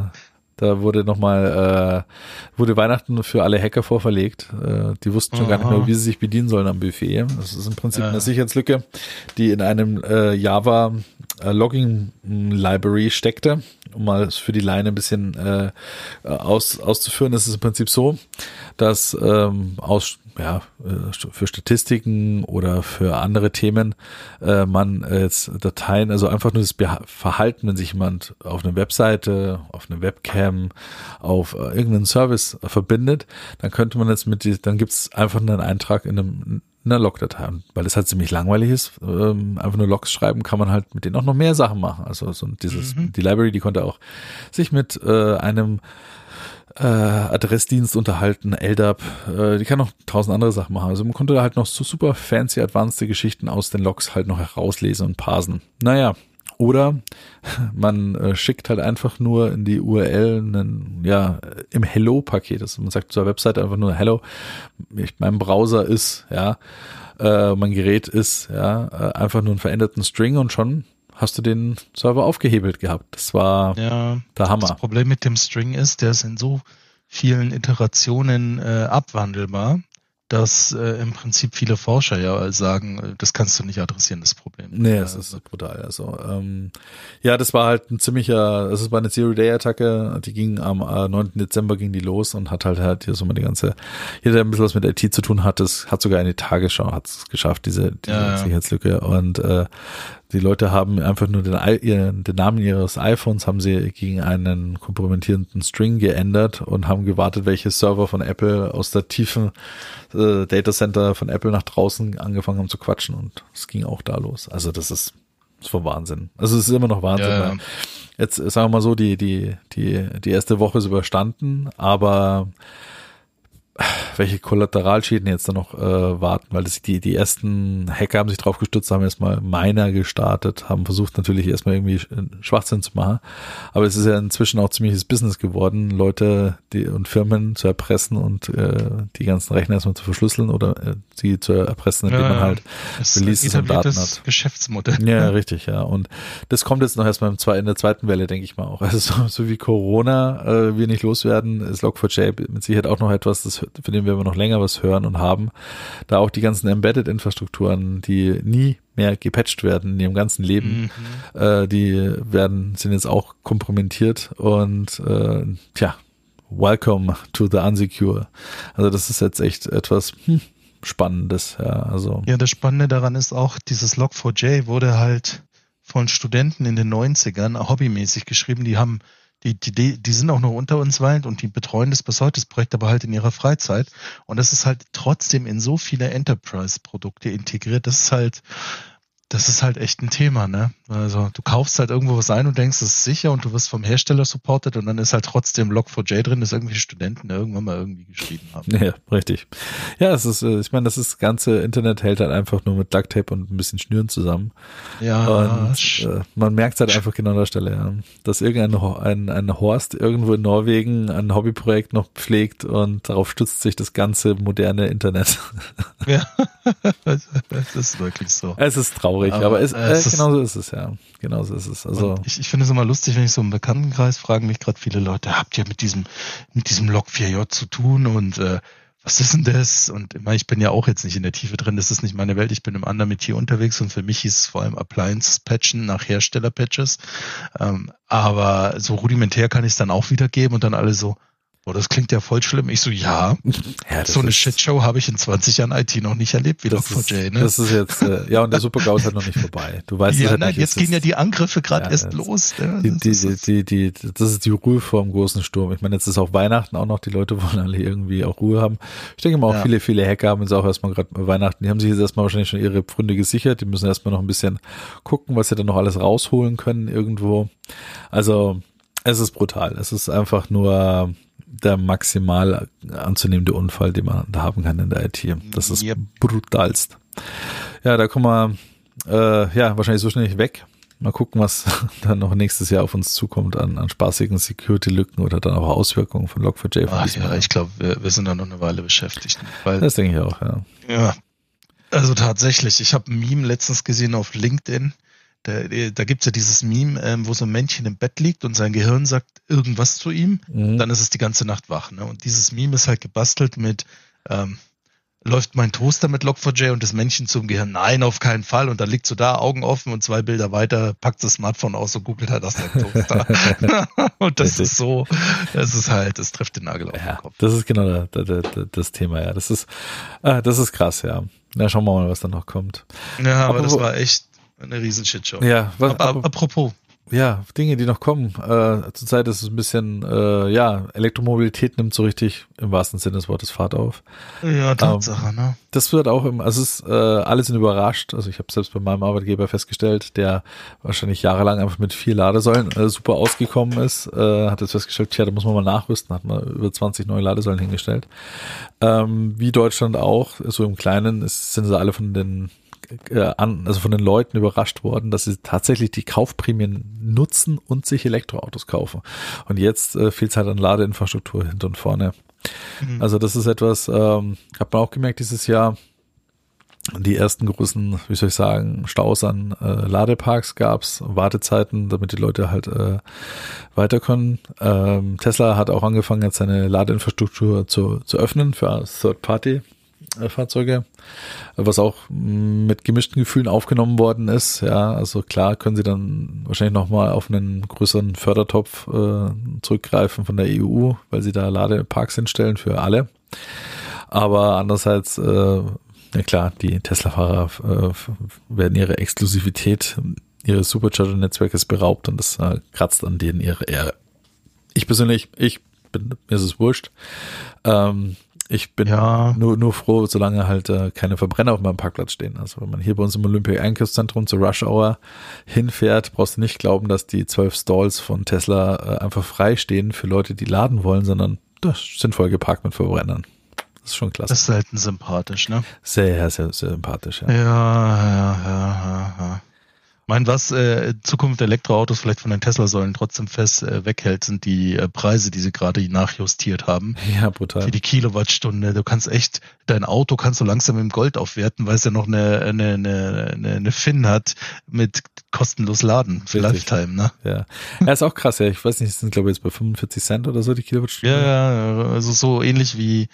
da wurde nochmal, äh, wurde Weihnachten für alle Hacker vorverlegt. Äh, die wussten schon gar nicht Aha. mehr, wie sie sich bedienen sollen am Buffet. Das ist im Prinzip Ja. eine Sicherheitslücke, die in einem äh, Java äh, Logging Library steckte, um mal für die Line ein bisschen äh, aus, auszuführen. Ist im Prinzip so, dass ähm, aus ja, äh, für Statistiken oder für andere Themen äh, man äh, jetzt Dateien, also einfach nur das Verhalten, wenn sich jemand auf eine Webseite, auf eine Webcam, auf äh, irgendeinen Service verbindet, dann könnte man jetzt mit, die, dann gibt's einfach einen Eintrag in einem in einer Logdatei. Und weil es halt ziemlich langweilig ist, ähm, einfach nur Logs schreiben, kann man halt mit denen auch noch mehr Sachen machen. Also so dieses, Mhm. die Library, die konnte auch sich mit äh, einem äh, Adressdienst unterhalten, LDAP, äh, die kann noch tausend andere Sachen machen. Also man konnte halt noch so super fancy, advanced Geschichten aus den Logs halt noch herauslesen und parsen. Naja, oder man äh, schickt halt einfach nur in die URL einen, ja, im Hello-Paket. Also man sagt zur Webseite einfach nur Hello, ich, mein Browser ist, ja, äh, mein Gerät ist, ja, äh, einfach nur einen veränderten String und schon hast du den Server aufgehebelt gehabt. Das war Ja, der Hammer. das Problem mit dem String ist, der ist in so vielen Iterationen äh, abwandelbar, dass äh, im Prinzip viele Forscher ja sagen, äh, das kannst du nicht adressieren, das Problem. Nee, es Also, ist brutal. Also, ähm, ja, das war halt ein ziemlicher, das war eine Zero-Day-Attacke, die ging am äh, 9. Dezember ging die los und hat halt halt hier so mal die ganze, jeder, der ein bisschen was mit IT zu tun hat, das hat sogar eine Tagesschau, hat es geschafft, diese, diese ja. Sicherheitslücke. Und äh, die Leute haben einfach nur den, ihren, den Namen ihres iPhones haben sie gegen einen kompromittierenden String geändert und haben gewartet, welche Server von Apple aus der tiefen äh, Datacenter von Apple nach draußen angefangen haben zu quatschen und es ging auch da los. Also das ist, war Wahnsinn. Also es ist immer noch Wahnsinn. Ja, ja. weil Jetzt sagen wir mal so, die, die, die, die erste Woche ist überstanden, aber welche Kollateralschäden jetzt da noch äh, warten, weil das, die, die ersten Hacker haben sich drauf gestützt, haben erstmal Miner gestartet, haben versucht natürlich erstmal irgendwie Sch- Schwachsinn zu machen. Aber es ist ja inzwischen auch ziemliches Business geworden, Leute die, und Firmen zu erpressen und äh, die ganzen Rechner erstmal zu verschlüsseln oder äh, sie zu erpressen, indem Ja, man ja. halt ein Releases und Daten hat. Geschäftsmodell. ja, richtig, ja. Und das kommt jetzt noch erstmal im zwei, in der zweiten Welle, denke ich mal auch. Also so, so wie Corona äh, wir nicht loswerden, ist Log4j mit Sicherheit auch noch etwas, das, für den wir aber noch länger was hören und haben. Da auch die ganzen Embedded-Infrastrukturen, die nie mehr gepatcht werden in ihrem ganzen Leben, Mhm. äh, die werden, sind jetzt auch kompromittiert und äh, tja, welcome to the unsecure. Also das ist jetzt echt etwas hm, Spannendes, ja. Also Ja, das Spannende daran ist auch, dieses Log4j wurde halt von Studenten in den 90ern, hobbymäßig geschrieben, die haben die, die, die sind auch noch unter uns weilend und die betreuen das bis heute, das Projekt aber halt in ihrer Freizeit. Und das ist halt trotzdem in so viele Enterprise-Produkte integriert. Das ist halt, das ist halt echt ein Thema, ne? Also du kaufst halt irgendwo was ein und denkst, es ist sicher und du wirst vom Hersteller supported und dann ist halt trotzdem Log4j drin, das irgendwelche Studenten irgendwann mal irgendwie geschrieben haben. Ja, richtig. Ja, es ist, äh, ich meine, das ist, das ganze Internet hält halt einfach nur mit Duct Tape und ein bisschen Schnüren zusammen. Ja. Und äh, man merkt halt einfach genau an der Stelle, ja, dass irgendein ein, ein Horst irgendwo in Norwegen ein Hobbyprojekt noch pflegt und darauf stützt sich das ganze moderne Internet. Ja, das ist wirklich so. Es ist traurig, aber, Aber es, es äh, ist- genau so ist es, ja. Genau so ist es. Also, ich, ich finde es immer lustig, wenn ich so im Bekanntenkreis fragen mich gerade viele Leute, habt ihr mit diesem, mit diesem Log 4J zu tun und äh, was ist denn das? Und ich, meine, ich bin ja auch jetzt nicht in der Tiefe drin, das ist nicht meine Welt, ich bin im anderen Metier unterwegs und für mich hieß es vor allem Appliance-Patchen nach Hersteller-Patches. Ähm, aber so rudimentär kann ich es dann auch wiedergeben und dann alle so, boah, das klingt ja voll schlimm. Ich so, ja, ja, das so eine Shitshow habe ich in 20 Jahren IT noch nicht erlebt, wie das Log4j, ist, ne? das ist jetzt, äh, ja, und der Super-GAU ist halt noch nicht vorbei. Du weißt ja, halt nein, nicht. jetzt gehen ja die Angriffe gerade Ja, erst das- los. Ja, Die, das die, ist- die, die, die, das ist die Ruhe vor dem großen Sturm. Ich meine, jetzt ist auch Weihnachten auch noch, die Leute wollen alle irgendwie auch Ruhe haben. Ich denke mal auch viele, viele Hacker haben jetzt auch erstmal gerade Weihnachten, die haben sich jetzt erstmal wahrscheinlich schon ihre Pfründe gesichert, die müssen erstmal noch ein bisschen gucken, was sie dann noch alles rausholen können irgendwo. Also, es ist brutal. Es ist einfach nur der maximal anzunehmende Unfall, den man da haben kann in der IT. Das ist Yep. brutalst. Ja, da kommen wir äh, ja wahrscheinlich so schnell nicht weg. Mal gucken, was dann noch nächstes Jahr auf uns zukommt an, an spaßigen Security-Lücken oder dann auch Auswirkungen von Log4j. von Ach ja, ich glaube, wir, wir sind da noch eine Weile beschäftigt. Das denke ich auch, ja. ja, also tatsächlich, ich habe ein Meme letztens gesehen auf LinkedIn. Da, da gibt's ja dieses Meme, ähm, wo so ein Männchen im Bett liegt und sein Gehirn sagt irgendwas zu ihm. Mhm. Dann ist es die ganze Nacht wach. Ne? Und dieses Meme ist halt gebastelt mit, ähm, läuft mein Toaster mit Log4j und das Männchen zum Gehirn, nein, auf keinen Fall. Und dann liegt so da, Augen offen und zwei Bilder weiter, packt das Smartphone aus und googelt halt aus seinem Toaster. und das Richtig. ist so, das ist halt, das trifft den Nagel auf den Ja, Kopf. das ist genau der, der, das Thema, ja. Das ist, ah, das ist krass, ja. Na, schauen wir mal, was da noch kommt. Ja, aber das Apropos- war echt eine Riesenshitshow. Ja, was, Aber, aber apropos, ja, Dinge, die noch kommen. Äh, zurzeit ist es ein bisschen, äh, ja, Elektromobilität nimmt so richtig im wahrsten Sinne des Wortes Fahrt auf. ja, Tatsache, ne? Das wird auch im, also es ist, äh, alle sind überrascht. Also ich habe selbst bei meinem Arbeitgeber festgestellt, der wahrscheinlich jahrelang einfach mit vier Ladesäulen äh, super ausgekommen ist, äh, hat jetzt festgestellt, tja, da muss man mal nachrüsten, hat mal über 20 neue Ladesäulen hingestellt. Ähm, wie Deutschland auch, so im Kleinen, ist, sind sie alle von den äh, an, also von den Leuten überrascht worden, dass sie tatsächlich die Kaufprämien nutzen und sich Elektroautos kaufen. Und jetzt äh, fehlt es halt an Ladeinfrastruktur hinten und vorne. Mhm. Also das ist etwas, ähm, hat man auch gemerkt dieses Jahr, die ersten großen, wie soll ich sagen, Staus an äh, Ladeparks gab's, Wartezeiten, damit die Leute halt äh, weiter können. Ähm, Tesla hat auch angefangen, jetzt seine Ladeinfrastruktur zu, zu öffnen für Third-Party-Fahrzeuge, was auch mit gemischten Gefühlen aufgenommen worden ist. Ja, also klar können sie dann wahrscheinlich nochmal auf einen größeren Fördertopf äh, zurückgreifen von der EU, weil sie da Ladeparks hinstellen für alle. Aber andererseits, äh, ja klar, die Tesla-Fahrer äh, werden ihre Exklusivität ihres Supercharger-Netzwerkes beraubt und das äh, kratzt an denen ihre Ehre. Ich persönlich, ich bin, mir ist es wurscht. Ähm, ich bin Ja. nur, nur froh, solange halt äh, keine Verbrenner auf meinem Parkplatz stehen. Also wenn man hier bei uns im Olympia-Einkaufszentrum zur Rush Hour hinfährt, brauchst du nicht glauben, dass die zwölf Stalls von Tesla äh, einfach frei stehen für Leute, die laden wollen, sondern das sind voll geparkt mit Verbrennern. Das ist schon klasse. Das ist selten sympathisch, ne? sehr, sehr, sehr sympathisch, ja. Ja, ja, ja, ja. ja. Mein, was äh, Zukunft Elektroautos vielleicht von den Tesla-Säulen trotzdem fest äh, weghält, sind die äh, Preise, die sie gerade nachjustiert haben. Ja, brutal. Für die Kilowattstunde. Du kannst echt, dein Auto kannst du langsam im Gold aufwerten, weil es ja noch eine, eine, eine, eine, Fin hat mit kostenlos Laden für Richtig. Lifetime, ne? Ja. Er ist auch krass, ja. Ich weiß nicht, sind glaube ich jetzt bei 45 Cent oder so die Kilowattstunde. Ja, ja, also so ähnlich wie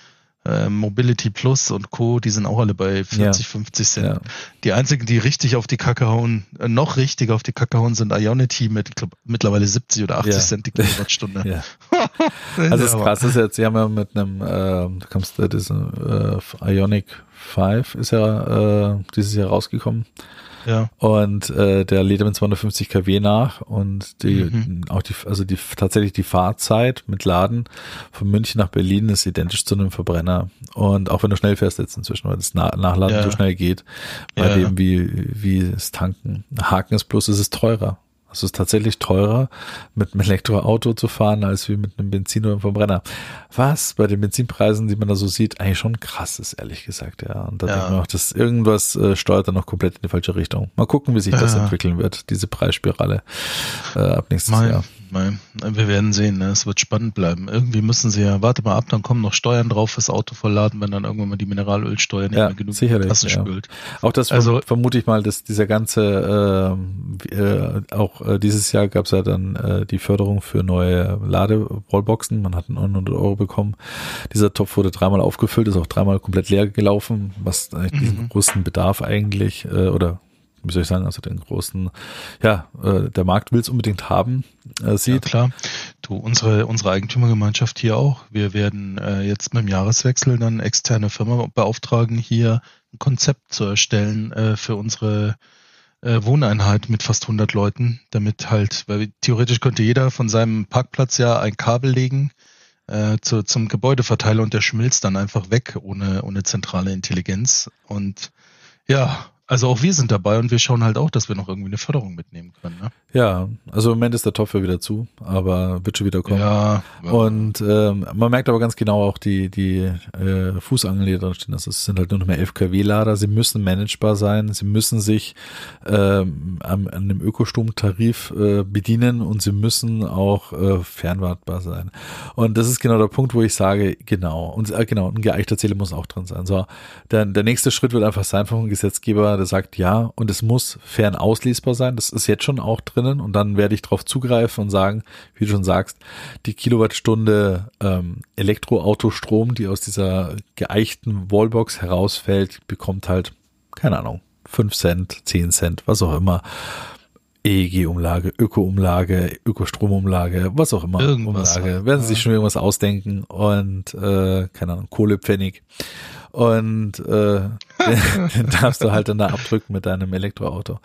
äh, Mobility Plus und Co., die sind auch alle bei 40, 50 Cent. Ja. Die einzigen, die richtig auf die Kacke hauen, äh, noch richtiger auf die Kacke hauen, sind Ionity mit, glaub, mittlerweile 70 oder 80 Ja. Cent die Kilowattstunde. Ja. Also Aber- krass, das ist jetzt, sie haben ja mit einem, äh, da kommst du diese äh, Ionic 5 ist ja äh, dieses Jahr rausgekommen. Ja. Und äh, der lädt mit 250 kW nach und die Mhm. auch die also die tatsächlich die Fahrzeit mit Laden von München nach Berlin ist identisch zu einem Verbrenner und auch wenn du schnell fährst jetzt inzwischen, weil das Na Nachladen Ja. so schnell geht, bei Ja. dem wie wie es tanken. Haken ist bloß, es ist teurer. Also es ist tatsächlich teurer, mit einem Elektroauto zu fahren, als wie mit einem Benzin oder einem Verbrenner. Was bei den Benzinpreisen, die man da so sieht, eigentlich schon krass ist, ehrlich gesagt, ja. Und da Ja. denke ich mir auch, das irgendwas äh, steuert dann noch komplett in die falsche Richtung. Mal gucken, wie sich das Ja. entwickeln wird, diese Preisspirale äh, ab nächstes Mein, Jahr. Mein, wir werden sehen, ne? es wird spannend bleiben. Irgendwie müssen sie ja, warte mal ab, dann kommen noch Steuern drauf fürs Auto verladen, wenn dann irgendwann mal die Mineralölsteuer nicht Ja, mehr genug sicherlich, Tasse ja. spült. Auch das Also- verm- vermute ich mal, dass dieser ganze, ähm, äh, auch äh, dieses Jahr gab es ja dann äh, die Förderung für neue Ladewallboxen. Man hat 900 Euro bekommen. Dieser Topf wurde dreimal aufgefüllt, ist auch dreimal komplett leer gelaufen, was eigentlich diesen Mhm. großen Bedarf eigentlich, äh, oder wie soll ich sagen, also den großen, ja, äh, der Markt will es unbedingt haben, äh, Ja, sieht. klar. Du, unsere, unsere Eigentümergemeinschaft hier auch. Wir werden äh, jetzt mit dem Jahreswechsel dann externe Firma beauftragen, hier ein Konzept zu erstellen äh, für unsere äh, Wohneinheit mit fast 100 Leuten, damit halt, weil theoretisch könnte jeder von seinem Parkplatz ja ein Kabel legen äh, zu, zum Gebäudeverteiler und der schmilzt dann einfach weg ohne, ohne zentrale Intelligenz. Und ja, also auch wir sind dabei und wir schauen halt auch, dass wir noch irgendwie eine Förderung mitnehmen können. Ne? Ja, also im Moment ist der Topf ja wieder zu, aber wird schon wieder kommen. Ja, Und ähm, man merkt aber ganz genau auch die, die äh, Fußangeln, die da stehen. Also es sind halt nur noch mehr 11 kW-Lader. Sie müssen managebar sein. Sie müssen sich ähm, an, an dem Ökostromtarif äh, bedienen und sie müssen auch äh, fernwartbar sein. Und das ist genau der Punkt, wo ich sage, genau. Und äh, genau, ein geeichter Zähler muss auch drin sein. So, der, der nächste Schritt wird einfach sein vom Gesetzgeber, der sagt ja, und es muss fern auslesbar sein. Das ist jetzt schon auch drinnen und dann werde ich darauf zugreifen und sagen, wie du schon sagst, die Kilowattstunde ähm, Elektroautostrom, die aus dieser geeichten Wallbox herausfällt, bekommt halt, keine Ahnung, 5 Cent, 10 Cent, was auch immer. EEG-Umlage, Öko-Umlage, Ökostromumlage, was auch immer. Irgendwas Umlage. halt, Werden sie sich schon irgendwas ausdenken und äh, keine Ahnung, Kohlepfennig. Und äh, den, den darfst du halt dann da abdrücken mit deinem Elektroauto.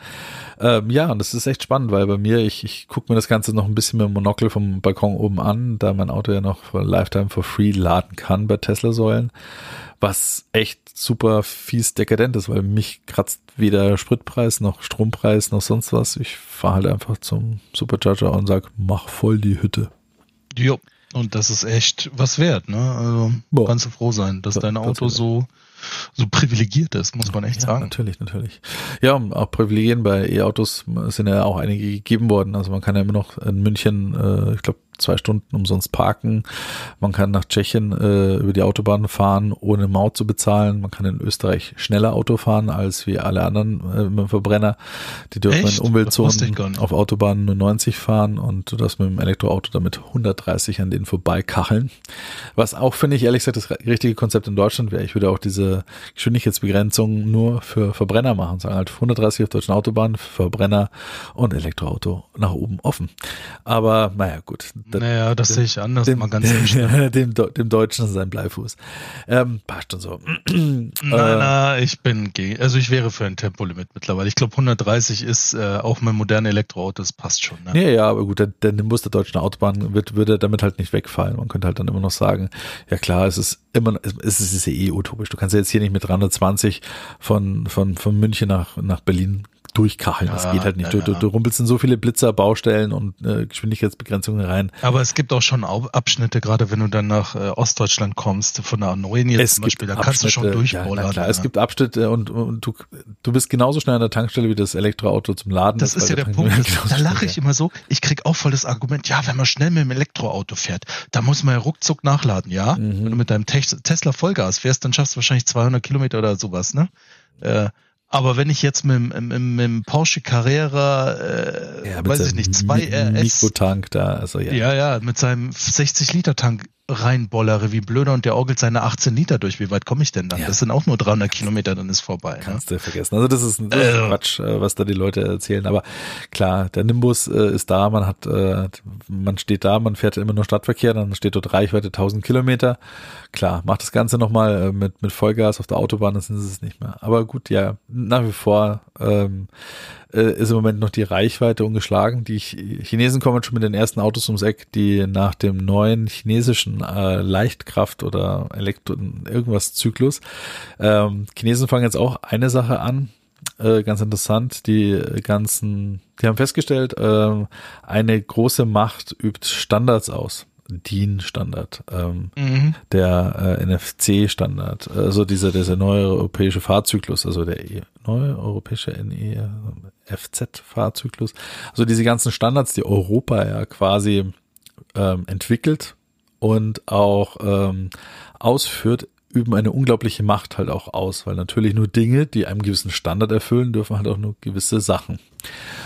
Ähm, ja, und das ist echt spannend, weil bei mir, ich, ich gucke mir das Ganze noch ein bisschen mit dem Monokel vom Balkon oben an, da mein Auto ja noch für Lifetime for free laden kann bei Tesla-Säulen, was echt super fies dekadent ist, weil mich kratzt weder Spritpreis noch Strompreis noch sonst was. Ich fahre halt einfach zum Supercharger und sag, mach voll die Hütte. Jo. Und das ist echt was wert, ne? Also Boah. kannst du froh sein, dass Das- dein Auto so, so privilegiert ist, muss man echt Ja, sagen. natürlich, natürlich. Ja, auch Privilegien bei E-Autos sind ja auch einige gegeben worden. Also man kann ja immer noch in München, äh, ich glaube, zwei Stunden umsonst parken. Man kann nach Tschechien äh, über die Autobahn fahren, ohne Maut zu bezahlen. Man kann in Österreich schneller Auto fahren als wie alle anderen äh, mit dem Verbrenner. Die dürfen Echt? in Umweltzonen auf Autobahnen nur 90 fahren und du darfst mit dem Elektroauto damit 130 an denen vorbeikacheln. Was auch, finde ich, ehrlich gesagt, das richtige Konzept in Deutschland wäre. Ich würde auch diese Geschwindigkeitsbegrenzung nur für Verbrenner machen. Sagen halt 130 auf deutschen Autobahnen, Verbrenner und Elektroauto nach oben offen. Aber naja, gut. Das- naja, das sehe ich anders, dem, mal ganz bestimmt. dem, dem Deutschen sein Bleifuß. Ähm, passt schon so. Nein, nein, ich bin gegen, also ich wäre für ein Tempolimit mittlerweile. Ich glaube 130 ist äh, auch mit modernen Elektroautos passt schon. Ne? Ja, ja, aber gut, der, der Nimbus der deutschen Autobahn wird, würde damit halt nicht wegfallen. Man könnte halt dann immer noch sagen, ja klar, es ist immer, es ist, es ist ja eh utopisch. Du kannst ja jetzt hier nicht mit 320 von, von, von München nach, nach Berlin durchkacheln. Das Ja, geht halt nicht. ja, Du, du, ja. du rumpelst in so viele Blitzer, Baustellen und äh, Geschwindigkeitsbegrenzungen rein. Aber es gibt auch schon Abschnitte, gerade wenn du dann nach äh, Ostdeutschland kommst, von der A9 jetzt zum Beispiel, da kannst du schon durchballern. Ja, klar, ja. es gibt Abschnitte und, und du, du bist genauso schnell an der Tankstelle wie das Elektroauto zum Laden. Das ist ja weil der Punkt. Da lache ich immer so. Ich krieg auch voll das Argument, ja, wenn man schnell mit dem Elektroauto fährt, da muss man ja ruckzuck nachladen, ja. Mhm. Wenn du mit deinem Tes- Tesla Vollgas fährst, dann schaffst du wahrscheinlich 200 Kilometer oder sowas, ne? Äh, aber wenn ich jetzt mit, dem- mit, mit dem Porsche Carrera, äh, Ja, weiß ich nicht, zwei Mi- RS, Mikrotank da, also ja. ja, ja, mit seinem 60 Liter Tank reinbollere wie ein Blöder und der orgelt seine 18 Liter durch, wie weit komme ich denn dann? Ja. Das sind auch nur 300 Kilometer, dann ist vorbei. Ne? Kannst du vergessen. Also das ist, ist Äh. Quatsch, äh, was da die Leute erzählen. Aber klar, der Nimbus äh, ist da, man hat, äh, man steht da, man fährt immer nur Stadtverkehr, dann steht dort Reichweite 1000 Kilometer. Klar, macht das Ganze nochmal mit, mit Vollgas auf der Autobahn, dann sind sie es nicht mehr. Aber gut, ja, nach wie vor ähm, äh, ist im Moment noch die Reichweite ungeschlagen. Die Ch Chinesen kommen schon mit den ersten Autos ums Eck, die nach dem neuen chinesischen äh, Leichtkraft oder Elektro irgendwas Zyklus. Ähm, Chinesen fangen jetzt auch eine Sache an, äh, ganz interessant. Die ganzen, die haben festgestellt, ähm, eine große Macht übt Standards aus. DIN-Standard, ähm, Mhm. der äh, NFC-Standard, also dieser, dieser neue europäische Fahrzyklus, also der e neue europäische NE, FZ-Fahrzyklus, also diese ganzen Standards, die Europa ja quasi ähm, entwickelt und auch ähm, ausführt, üben eine unglaubliche Macht halt auch aus, weil natürlich nur Dinge, die einem gewissen Standard erfüllen, dürfen halt auch nur gewisse Sachen.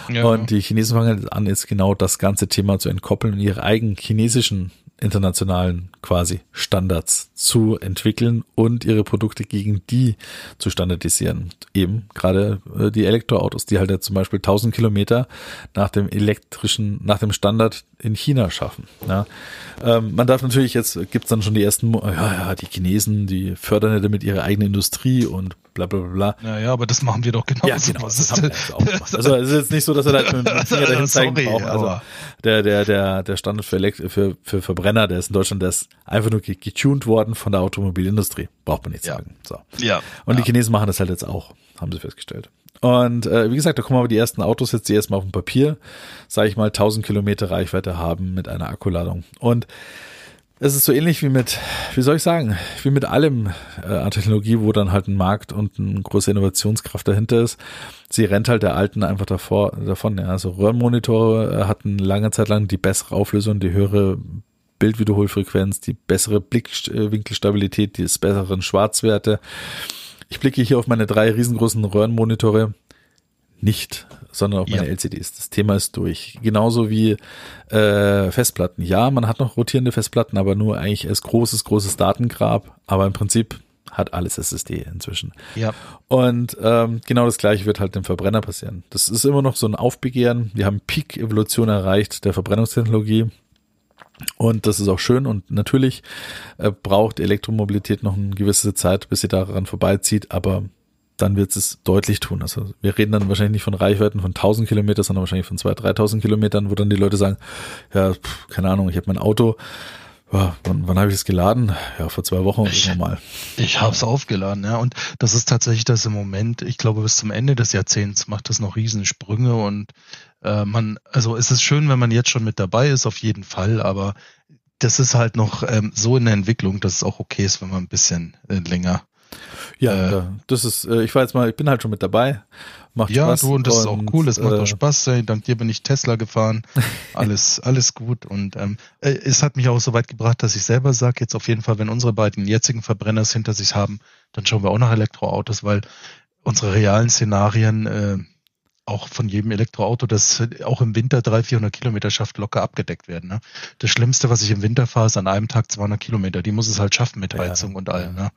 Ja. Und die Chinesen fangen jetzt an, jetzt genau das ganze Thema zu entkoppeln und ihre eigenen chinesischen internationalen quasi Standards zu entwickeln und ihre Produkte gegen die zu standardisieren. Eben gerade äh, die Elektroautos, die halt jetzt zum Beispiel 1000 Kilometer nach dem elektrischen, nach dem Standard in China schaffen. Ja. Ähm, man darf natürlich, jetzt gibt's dann schon die ersten, ja, ja, die Chinesen, die fördern ja damit ihre eigene Industrie und bla bla bla. Naja, aber das machen wir doch genauso. Ja, genau, das haben wir jetzt auch gemacht. Also es ist jetzt nicht so, dass er da mit dem Finger dahin zeigen Sorry, braucht. Also der, der, der, der Standard für, Elekt für, für Verbrenner, der ist in Deutschland, der ist einfach nur ge- getuned worden von der Automobilindustrie. Braucht man nicht Ja. sagen. So. Ja. Und ja. die Chinesen machen das halt jetzt auch, haben sie festgestellt. Und äh, wie gesagt, da kommen aber die ersten Autos jetzt, die erstmal auf dem Papier, sage ich mal, 1000 Kilometer Reichweite haben mit einer Akkuladung. Und es ist so ähnlich wie mit, wie soll ich sagen, wie mit allem äh, an Technologie, wo dann halt ein Markt und eine große Innovationskraft dahinter ist. Sie rennt halt der alten einfach davor, davon. Ja. Also Röhrenmonitore äh, hatten lange Zeit lang die bessere Auflösung, die höhere Bildwiederholfrequenz, die bessere Blickwinkelstabilität, die besseren Schwarzwerte. Ich blicke hier auf meine drei riesengroßen Röhrenmonitore nicht, sondern auf meine Ja. LCDs. Das Thema ist durch. Genauso wie äh, Festplatten. Ja, man hat noch rotierende Festplatten, aber nur eigentlich als großes, großes Datengrab. Aber im Prinzip hat alles SSD inzwischen. Ja. Und ähm, genau das gleiche wird halt dem Verbrenner passieren. Das ist immer noch so ein Aufbegehren. Wir haben Peak-Evolution erreicht der Verbrennungstechnologie. Und das ist auch schön und natürlich äh, braucht Elektromobilität noch eine gewisse Zeit, bis sie daran vorbeizieht, aber dann wird es deutlich tun. Also wir reden dann wahrscheinlich nicht von Reichweiten von 1000 Kilometern, sondern wahrscheinlich von 2.000, 3.000 Kilometern, wo dann die Leute sagen, ja, pff, keine Ahnung, ich habe mein Auto, ja, wann, wann habe ich das geladen? Ja, vor zwei Wochen Ich- mal. Ich habe es aufgeladen, ja. Und das ist tatsächlich das im Moment, ich glaube, bis zum Ende des Jahrzehnts macht das noch Riesensprünge und äh, man, also es ist schön, wenn man jetzt schon mit dabei ist, auf jeden Fall, aber das ist halt noch ähm, so in der Entwicklung, dass es auch okay ist, wenn man ein bisschen äh, länger. Ja, Äh, da- das ist, äh, ich war jetzt mal, ich bin halt schon mit dabei. Macht Ja, Spaß. du, und das ist auch cool, das macht äh, auch Spaß. Dank dir bin ich Tesla gefahren. Alles, alles gut. Und ähm, äh, es hat mich auch so weit gebracht, dass ich selber sage, jetzt auf jeden Fall, wenn unsere beiden jetzigen Verbrenners hinter sich haben, dann schauen wir auch nach Elektroautos, weil unsere realen Szenarien äh, auch von jedem Elektroauto, das auch im Winter 300, 400 Kilometer schafft, locker abgedeckt werden. Ne? Das Schlimmste, was ich im Winter fahre, ist an einem Tag 200 Kilometer. Die muss es halt schaffen mit Ja, Heizung und allem. ja. Ne?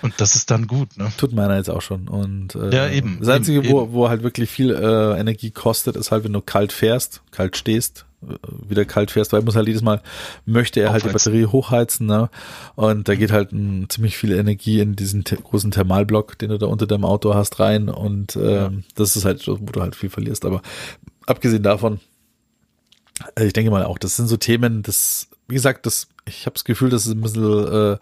Und das ist dann gut. Ne? Tut meiner jetzt auch schon. Und äh, Ja, eben, Das Einzige, eben, wo, wo halt wirklich viel äh, Energie kostet, ist halt, wenn du kalt fährst, kalt stehst, wieder kalt fährst, weil er muss halt jedes Mal, möchte er halt die Aufheizen. Batterie hochheizen, ne? Und da geht halt ein, ziemlich viel Energie in diesen te großen Thermalblock, den du da unter deinem Auto hast, rein. Und ähm, Ja. das ist halt, so, wo du halt viel verlierst. Aber abgesehen davon, äh, ich denke mal auch, das sind so Themen, das, wie gesagt, das, ich habe das Gefühl, das ist ein bisschen, äh,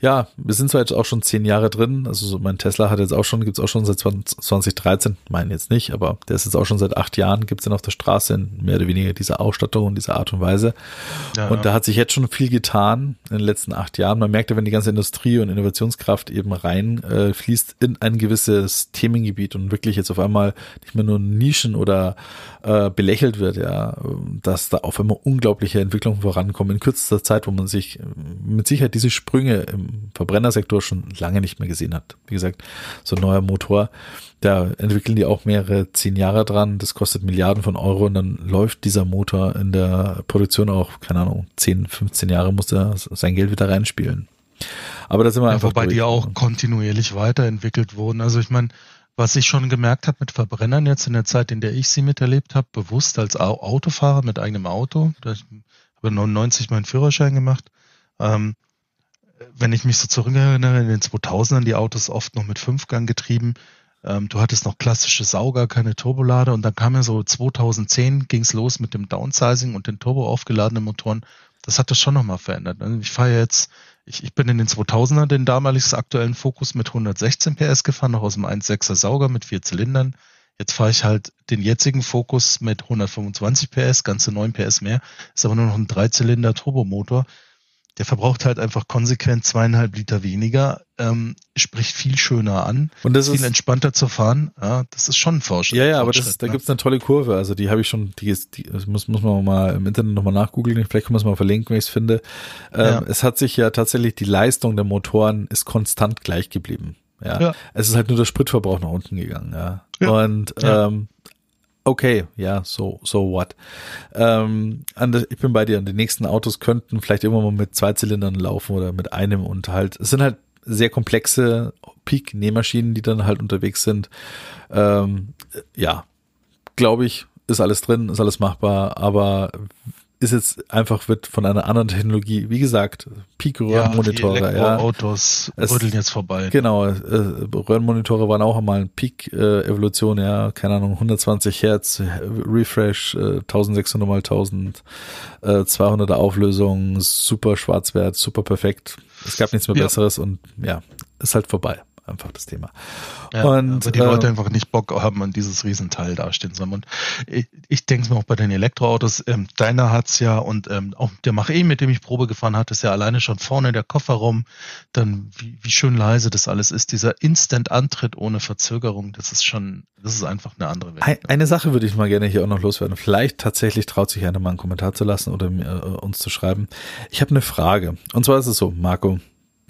ja, wir sind zwar jetzt auch schon zehn Jahre drin, also so mein Tesla hat jetzt auch schon, gibt's auch schon seit 20, 2013, meinen jetzt nicht, aber der ist jetzt auch schon seit acht Jahren, gibt's den auf der Straße in mehr oder weniger dieser Ausstattung und dieser Art und Weise. Ja, und ja. da hat sich jetzt schon viel getan in den letzten acht Jahren. Man merkt ja, wenn die ganze Industrie und Innovationskraft eben rein äh, fließt in ein gewisses Themengebiet und wirklich jetzt auf einmal nicht mehr nur Nischen oder äh, belächelt wird, ja, dass da auf einmal unglaubliche Entwicklungen vorankommen in kürzester Zeit, wo man man sich äh, mit Sicherheit diese Sprünge im Verbrennersektor schon lange nicht mehr gesehen hat. Wie gesagt, so ein neuer Motor, da entwickeln die auch mehrere zehn Jahre dran, das kostet Milliarden von Euro und dann läuft dieser Motor in der Produktion auch, keine Ahnung, 10, 15 Jahre muss er sein Geld wieder reinspielen. Aber da sind wir ja, einfach. Wobei durch. die auch kontinuierlich weiterentwickelt wurden. Also ich meine, was ich schon gemerkt habe mit Verbrennern jetzt in der Zeit, in der ich sie miterlebt habe, bewusst als Autofahrer mit eigenem Auto, 99 meinen Führerschein gemacht. Ähm, wenn ich mich so zurückerinnere, in den 2000ern die Autos oft noch mit Fünfgang getrieben. Ähm, du hattest noch klassische Sauger, keine Turbolader und dann kam ja so 2010 ging's los mit dem Downsizing und den turbo aufgeladenen Motoren. Das hat das schon nochmal verändert. Also ich fahre jetzt ich, ich bin in den 2000er den damaligen aktuellen Fokus mit 116 PS gefahren, noch aus dem 1.6er Sauger mit vier Zylindern. Jetzt fahre ich halt den jetzigen Fokus mit 125 PS, ganze 9 PS mehr, ist aber nur noch ein Dreizylinder Turbomotor der verbraucht halt einfach konsequent zweieinhalb Liter weniger, ähm, spricht viel schöner an, und das viel ist entspannter zu fahren. Ja, das ist schon ein Fortschritt. Ja, ja, aber das, da ne? gibt's eine tolle Kurve. Also die habe ich schon, die ist, die das muss, muss man mal im Internet nochmal nachgoogeln. Vielleicht kann man es mal verlinken, wenn ich es finde. Ähm, ja. Es hat sich ja tatsächlich, die Leistung der Motoren ist konstant gleich geblieben. Ja. ja. Es ist halt nur der Spritverbrauch nach unten gegangen, ja. ja. Und ähm, okay, ja, so, so what. Ähm, ich bin bei dir. Die nächsten Autos könnten vielleicht immer mal mit zwei Zylindern laufen oder mit einem und halt, es sind halt sehr komplexe Peak-Nähmaschinen, die dann halt unterwegs sind. Ähm, ja, glaube ich, ist alles drin, ist alles machbar, aber ist jetzt einfach wird von einer anderen Technologie, wie gesagt, Peak-Röhrenmonitore. Ja, ja, Autos rütteln jetzt vorbei. Genau, äh, Röhrenmonitore waren auch einmal ein Peak-Evolution, ja, keine Ahnung, 120 Hertz, Refresh, äh, 1600 mal 1200er Auflösung, super Schwarzwert, super perfekt. Es gab nichts mehr ja. Besseres und ja, ist halt vorbei einfach das Thema. Ja, und, aber die äh, Leute einfach nicht Bock haben, an dieses Riesenteil dastehen zu haben. Und ich, ich denke es mir auch bei den Elektroautos, ähm, deiner hat's ja und ähm, auch der Mach-E, mit dem ich Probe gefahren hatte, ist ja alleine schon vorne der Kofferraum, dann wie, wie schön leise das alles ist, dieser Instant-Antritt ohne Verzögerung, das ist schon, das ist einfach eine andere Welt. Eine Sache würde ich mal gerne hier auch noch loswerden. Vielleicht tatsächlich traut sich einer mal einen Kommentar zu lassen oder mir, äh, uns zu schreiben. Ich habe eine Frage. Und zwar ist es so, Marco,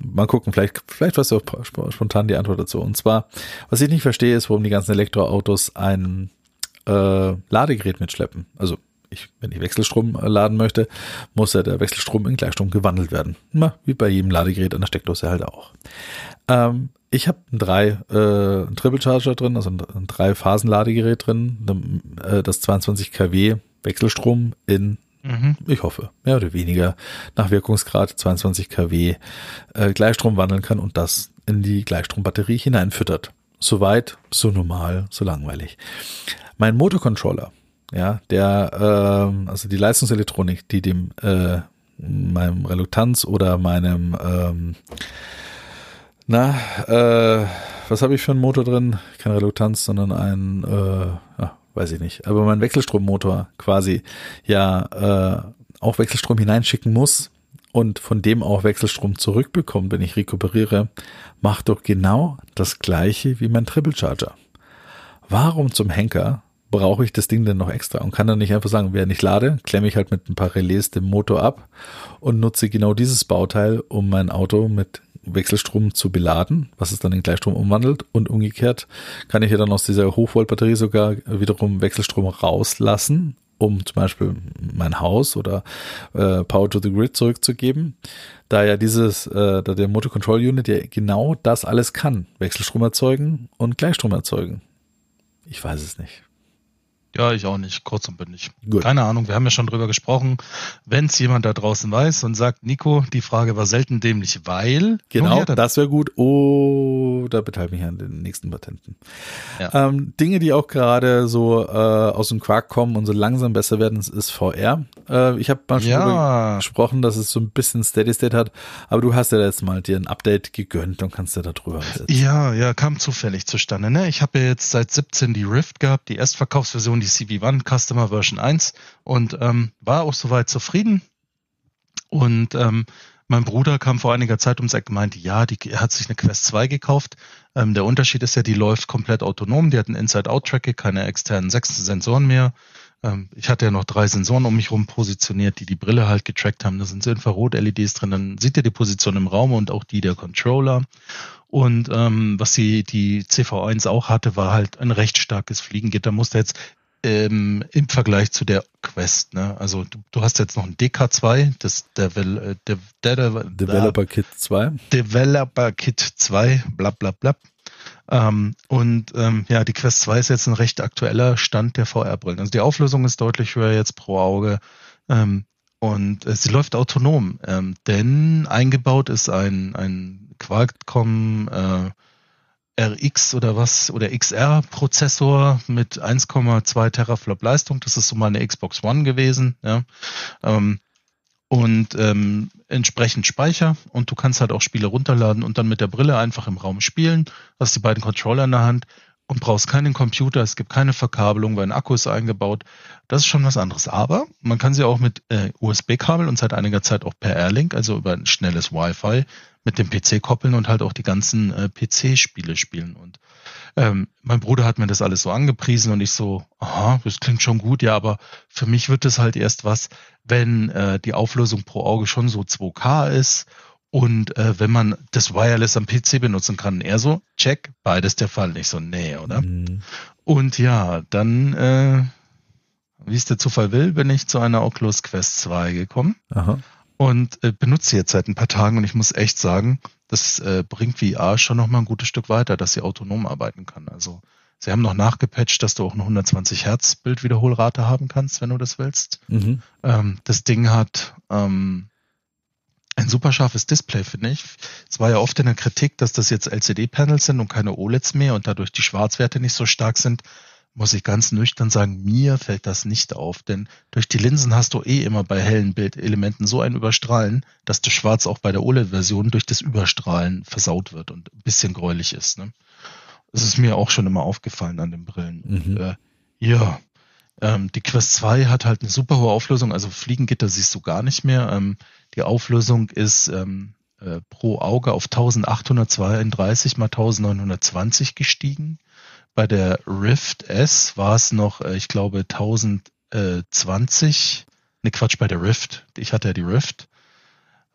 mal gucken, vielleicht, vielleicht weißt du auch spontan die Antwort dazu. Und zwar, was ich nicht verstehe, ist, warum die ganzen Elektroautos ein äh, Ladegerät mitschleppen. Also ich, wenn ich Wechselstrom äh, laden möchte, muss ja der Wechselstrom in Gleichstrom gewandelt werden. Na, wie bei jedem Ladegerät an der Steckdose halt auch. Ähm, ich habe ein drei äh, Triple Charger drin, also ein, ein drei Phasen Ladegerät drin, äh, das 22 kW Wechselstrom in Mhm. Ich hoffe, mehr oder weniger nach Wirkungsgrad 22 kW äh, Gleichstrom wandeln kann und das in die Gleichstrombatterie hineinfüttert. Soweit, so normal, so langweilig. Mein Motorcontroller, ja, der, äh, also die Leistungselektronik, die dem äh, meinem Reluktanz oder meinem ähm, na, äh, was habe ich für einen Motor drin? Keine Reluktanz, sondern ein, äh, ja, weiß ich nicht, aber mein Wechselstrommotor quasi ja äh, auch Wechselstrom hineinschicken muss und von dem auch Wechselstrom zurückbekommt, wenn ich rekuperiere, macht doch genau das gleiche wie mein Triple Charger. Warum zum Henker brauche ich das Ding denn noch extra und kann dann nicht einfach sagen, wer nicht lade, klemme ich halt mit ein paar Relais den Motor ab und nutze genau dieses Bauteil, um mein Auto mit Wechselstrom zu beladen, was es dann in Gleichstrom umwandelt und umgekehrt kann ich ja dann aus dieser Hochvoltbatterie sogar wiederum Wechselstrom rauslassen, um zum Beispiel mein Haus oder äh, Power to the Grid zurückzugeben, da ja dieses, äh, da der Motor Control Unit ja genau das alles kann, Wechselstrom erzeugen und Gleichstrom erzeugen. Ich weiß es nicht. Ja, ich auch nicht, kurz und bündig. Gut. Keine Ahnung, wir haben ja schon drüber gesprochen. Wenn es jemand da draußen weiß und sagt, Nico, die Frage war selten dämlich, weil. Genau, her, das wäre gut. Oh, da beteilige ich mich an den nächsten Patenten. Ja. Ähm, Dinge, die auch gerade so äh, aus dem Quark kommen und so langsam besser werden, ist VR. Äh, ich habe mal schon ja. gesprochen, dass es so ein bisschen Steady State hat, aber du hast ja jetzt mal dir ein Update gegönnt und kannst ja da drüber. Ja, ja, kam zufällig zustande. Ne? Ich habe ja jetzt seit 17 die Rift gehabt, die Erstverkaufsversion die CB1 Customer Version 1 und ähm, war auch soweit zufrieden. Und ähm, mein Bruder kam vor einiger Zeit ums Eck und meinte, ja, die, er hat sich eine Quest 2 gekauft. Ähm, der Unterschied ist ja, die läuft komplett autonom. Die hat ein Inside-Out-Tracker, keine externen sechs Sensoren mehr. ähm, ich hatte ja noch drei Sensoren um mich rum positioniert, die die Brille halt getrackt haben. Da sind so Infrarot-LEDs drin. Dann sieht ihr die Position im Raum und auch die der Controller. Und ähm, was die, die CV1 auch hatte, war halt ein recht starkes Fliegengitter. Musste jetzt ähm, im Vergleich zu der Quest. Ne? Also du, du hast jetzt noch ein DK2, das Devel, äh, De, De, De, Developer Kit 2. Developer Kit 2, bla bla bla. Ähm, und ähm, ja, die Quest 2 ist jetzt ein recht aktueller Stand der VR-Brillen. Also die Auflösung ist deutlich höher jetzt pro Auge. Ähm, und äh, sie läuft autonom, ähm, denn eingebaut ist ein, ein Qualcomm äh, RX oder was oder XR Prozessor mit 1,2 Teraflop Leistung. Das ist so mal eine Xbox One gewesen. Ja. Ähm, und ähm, entsprechend Speicher und du kannst halt auch Spiele runterladen und dann mit der Brille einfach im Raum spielen, hast die beiden Controller in der Hand und brauchst keinen Computer, es gibt keine Verkabelung, weil ein Akku ist eingebaut. Das ist schon was anderes. Aber man kann sie auch mit äh, USB-Kabel und seit einiger Zeit auch per Airlink, also über ein schnelles Wi-Fi, mit dem PC koppeln und halt auch die ganzen äh, PC-Spiele spielen. Und ähm, mein Bruder hat mir das alles so angepriesen und ich so, aha, das klingt schon gut, ja, aber für mich wird es halt erst was, wenn äh, die Auflösung pro Auge schon so 2K ist und äh, wenn man das Wireless am PC benutzen kann. Er so, check, beides der Fall. Nicht so, nee, oder? Mhm. Und ja, dann, äh, wie es der Zufall will, bin ich zu einer Oculus Quest 2 gekommen. Aha und äh, benutze sie jetzt seit ein paar Tagen und ich muss echt sagen, das äh, bringt VR schon noch mal ein gutes Stück weiter, dass sie autonom arbeiten kann. Also sie haben noch nachgepatcht, dass du auch eine 120 Hertz Bildwiederholrate haben kannst, wenn du das willst. Mhm. Ähm, das Ding hat ähm, ein super scharfes Display, finde ich. Es war ja oft in der Kritik, dass das jetzt LCD-Panels sind und keine OLEDs mehr und dadurch die Schwarzwerte nicht so stark sind muss ich ganz nüchtern sagen, mir fällt das nicht auf, denn durch die Linsen hast du eh immer bei hellen Bildelementen so ein Überstrahlen, dass das Schwarz auch bei der OLED-Version durch das Überstrahlen versaut wird und ein bisschen gräulich ist. Ne? Das ist mir auch schon immer aufgefallen an den Brillen. Mhm. Und, äh, ja, ähm, die Quest 2 hat halt eine super hohe Auflösung, also Fliegengitter siehst du gar nicht mehr. Ähm, die Auflösung ist ähm, äh, pro Auge auf 1832 mal 1920 gestiegen. Bei der Rift S war es noch, äh, ich glaube, 1020. Ne, Quatsch, bei der Rift. Ich hatte ja die Rift.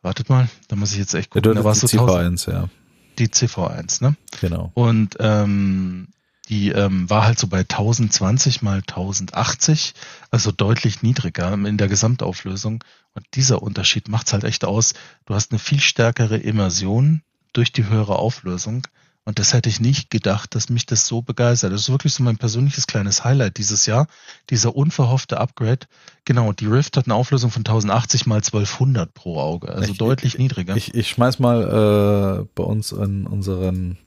Wartet mal, da muss ich jetzt echt gucken. Ja, da war die so CV1, ja. Die CV1, ne? Genau. Und ähm, die ähm, war halt so bei 1020 mal 1080, also deutlich niedriger in der Gesamtauflösung. Und dieser Unterschied macht's halt echt aus. Du hast eine viel stärkere Immersion durch die höhere Auflösung. Und das hätte ich nicht gedacht, dass mich das so begeistert. Das ist wirklich so mein persönliches kleines Highlight dieses Jahr. Dieser unverhoffte Upgrade. Genau, die Rift hat eine Auflösung von 1080 mal 1200 pro Auge. Also ich, deutlich niedriger. Ich, ich schmeiß mal äh, bei uns in unseren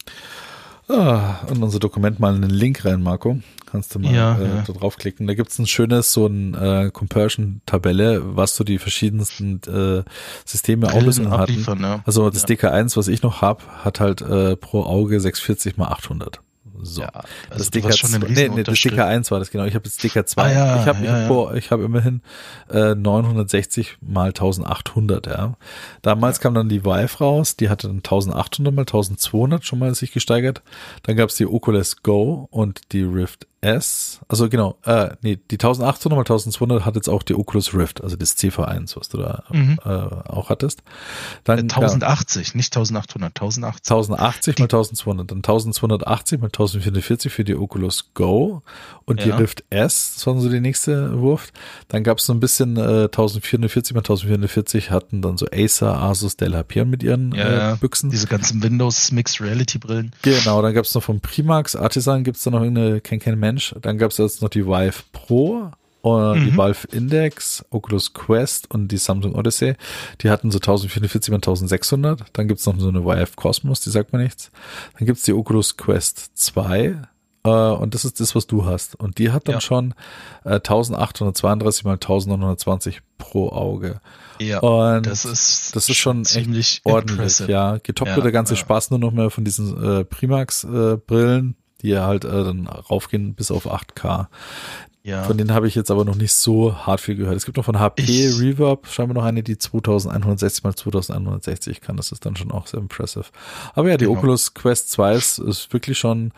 Ah, in unser Dokument mal einen Link rein, Marco. Kannst du mal ja, äh, ja. da draufklicken. Da gibt's ein schönes, so ein äh, Compersion-Tabelle, was so die verschiedensten äh, Systeme Auflösungen hatten. Ja. Also das ja. DK1, was ich noch hab, hat halt äh, pro Auge 640 mal 800. So. Ja, also das DK schon nee, nee, das DK1 war das genau. Ich habe jetzt DK2. Ah, ja, ich habe ja, ich hab, ich hab immerhin äh, 960 mal 1800. Ja. Damals kam dann die Vive raus. Die hatte dann 1800 mal 1200 schon mal sich gesteigert. Dann gab's die Oculus Go und die Rift S, also genau, äh, nee, die 1800 mal 1200 hat jetzt auch die Oculus Rift, also das CV1, was du da mhm. äh, auch hattest. Dann, 1080, ja, nicht 1800, 1080. 1080 mal 1200, dann 1280 mal 1440 für die Oculus Go und ja. die Rift S, das war so die nächste Wurf. Dann gab es so ein bisschen äh, 1440 mal 1440 hatten dann so Acer, Asus, Dell Hyperion mit ihren ja, äh, Büchsen. Diese ganzen Windows Mixed Reality Brillen. Genau, dann gab es noch von Primax, Artisan gibt es da noch irgendeine, kein, kein Mensch Mensch. Dann gab es jetzt noch die Vive Pro und mhm. die Valve Index, Oculus Quest und die Samsung Odyssey. Die hatten so 1044 mal 1600. Dann gibt's noch so eine Vive Cosmos, die sagt mir nichts. Dann gibt's die Oculus Quest 2. Äh, und das ist das, was du hast. Und die hat dann ja. schon äh, 1832 mal 1920 pro Auge. Ja, und das ist, das ist schon echt ordentlich, impressive. ja. Getoppt ja, wird der ganze ja. Spaß nur noch mehr von diesen äh, Primax-Brillen. Die halt äh, dann raufgehen bis auf 8K. Ja. Von denen habe ich jetzt aber noch nicht so hart viel gehört. Es gibt noch von HP Ich- Reverb, scheinbar noch eine, die 2160 mal 2160 kann. Das ist dann schon auch sehr impressive. Aber ja, die Genau. Oculus Quest 2 ist, ist wirklich schon,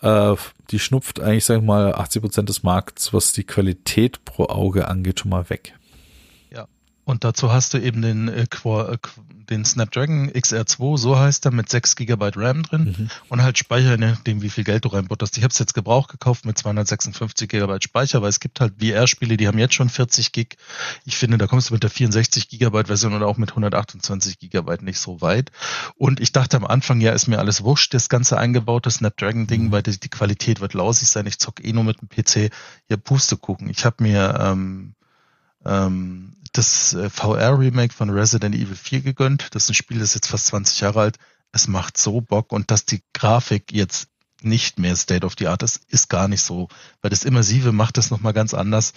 äh, die schnupft eigentlich, sag ich mal, 80 Prozent des Markts, was die Qualität pro Auge angeht, schon mal weg. Und dazu hast du eben den, äh, äh, den Snapdragon XR2, so heißt er, mit 6 GB RAM drin Mhm. und halt Speicher, je nachdem wie viel Geld du reinbutterst. Ich habe es jetzt gebraucht gekauft mit 256 GB Speicher, weil es gibt halt VR-Spiele, die haben jetzt schon 40 Gig. Ich finde, da kommst du mit der 64 GB Version oder auch mit 128 GB nicht so weit. Und ich dachte am Anfang, ja, ist mir alles wurscht, das ganze eingebaute Snapdragon-Ding, Mhm. weil die, die Qualität wird lausig sein. Ich zock eh nur mit dem PC. Ja, Pustekuchen. Ich habe mir ähm, ähm, das äh, VR-Remake von Resident Evil 4 gegönnt. Das ist ein Spiel, das ist jetzt fast 20 Jahre alt. Es macht so Bock und dass die Grafik jetzt nicht mehr State of the Art ist, ist gar nicht so, weil das Immersive macht das nochmal ganz anders.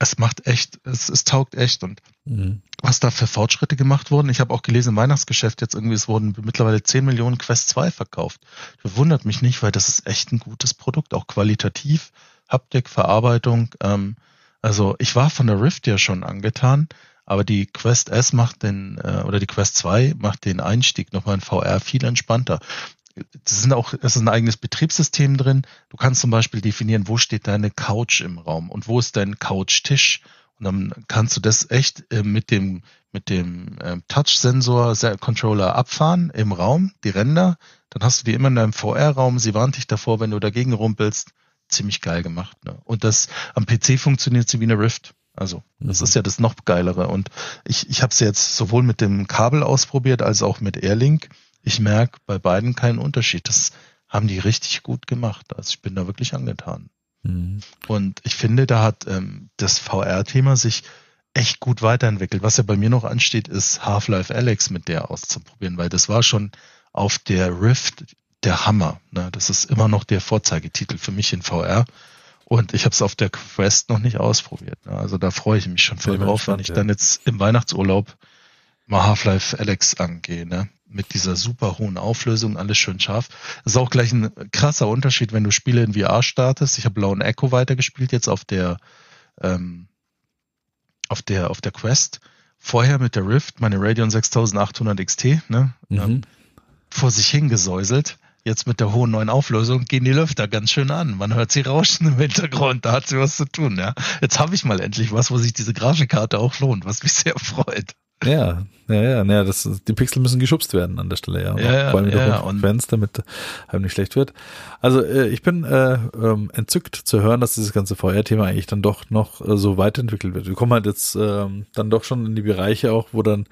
Es macht echt, es, es taugt echt und Mhm. was da für Fortschritte gemacht wurden. Ich habe auch gelesen im Weihnachtsgeschäft jetzt irgendwie, es wurden mittlerweile 10 Millionen Quest 2 verkauft. Das wundert mich nicht, weil das ist echt ein gutes Produkt, auch qualitativ, Haptik, Verarbeitung. Ähm, also ich war von der Rift ja schon angetan, aber die Quest S macht den, äh, oder die Quest 2 macht den Einstieg nochmal in VR viel entspannter. Es sind auch, es ist ein eigenes Betriebssystem drin. Du kannst zum Beispiel definieren, wo steht deine Couch im Raum und wo ist dein Couchtisch. Und dann kannst du das echt äh, mit dem, mit dem ähm, Touch-Sensor Se- Controller abfahren im Raum, die Ränder. Dann hast du die immer in deinem VR-Raum. Sie warnt dich davor, wenn du dagegen rumpelst. Ziemlich geil gemacht. Ne? Und das am PC funktioniert sie wie eine Rift. Also das Mhm. ist ja das noch geilere. Und ich, ich habe es jetzt sowohl mit dem Kabel ausprobiert als auch mit Airlink. Ich merke bei beiden keinen Unterschied. Das haben die richtig gut gemacht. Also ich bin da wirklich angetan. Mhm. Und ich finde, da hat ähm, das VR-Thema sich echt gut weiterentwickelt. Was ja bei mir noch ansteht, ist Half-Life Alex mit der auszuprobieren, weil das war schon auf der Rift der Hammer. Ne? Das ist immer noch der Vorzeigetitel für mich in VR. Und ich habe es auf der Quest noch nicht ausprobiert. Ne? Also da freue ich mich schon voll drauf, wenn ich ja. dann jetzt im Weihnachtsurlaub mal Half-Life Alex angehe. Ne? Mit dieser super hohen Auflösung, alles schön scharf. Das ist auch gleich ein krasser Unterschied, wenn du Spiele in VR startest. Ich habe Blauen Echo weitergespielt jetzt auf der ähm, auf der auf der Quest. Vorher mit der Rift, meine Radeon 6800 XT, ne? Mhm. Ähm, vor sich hingesäuselt. Jetzt mit der hohen neuen Auflösung gehen die Lüfter ganz schön an. Man hört sie rauschen im Hintergrund, da hat sie was zu tun. Ja. Jetzt habe ich mal endlich was, wo sich diese Grafikkarte auch lohnt, was mich sehr freut. Ja, ja, ja, ja, das, die Pixel müssen geschubst werden an der Stelle, ja. Ja, ja, Vor allem ja, und- Frequenz, damit einem nicht schlecht wird. Also äh, ich bin äh, ähm, entzückt zu hören, dass dieses ganze VR-Thema eigentlich dann doch noch äh, so weiterentwickelt wird. Wir kommen halt jetzt ähm, dann doch schon in die Bereiche auch, wo dann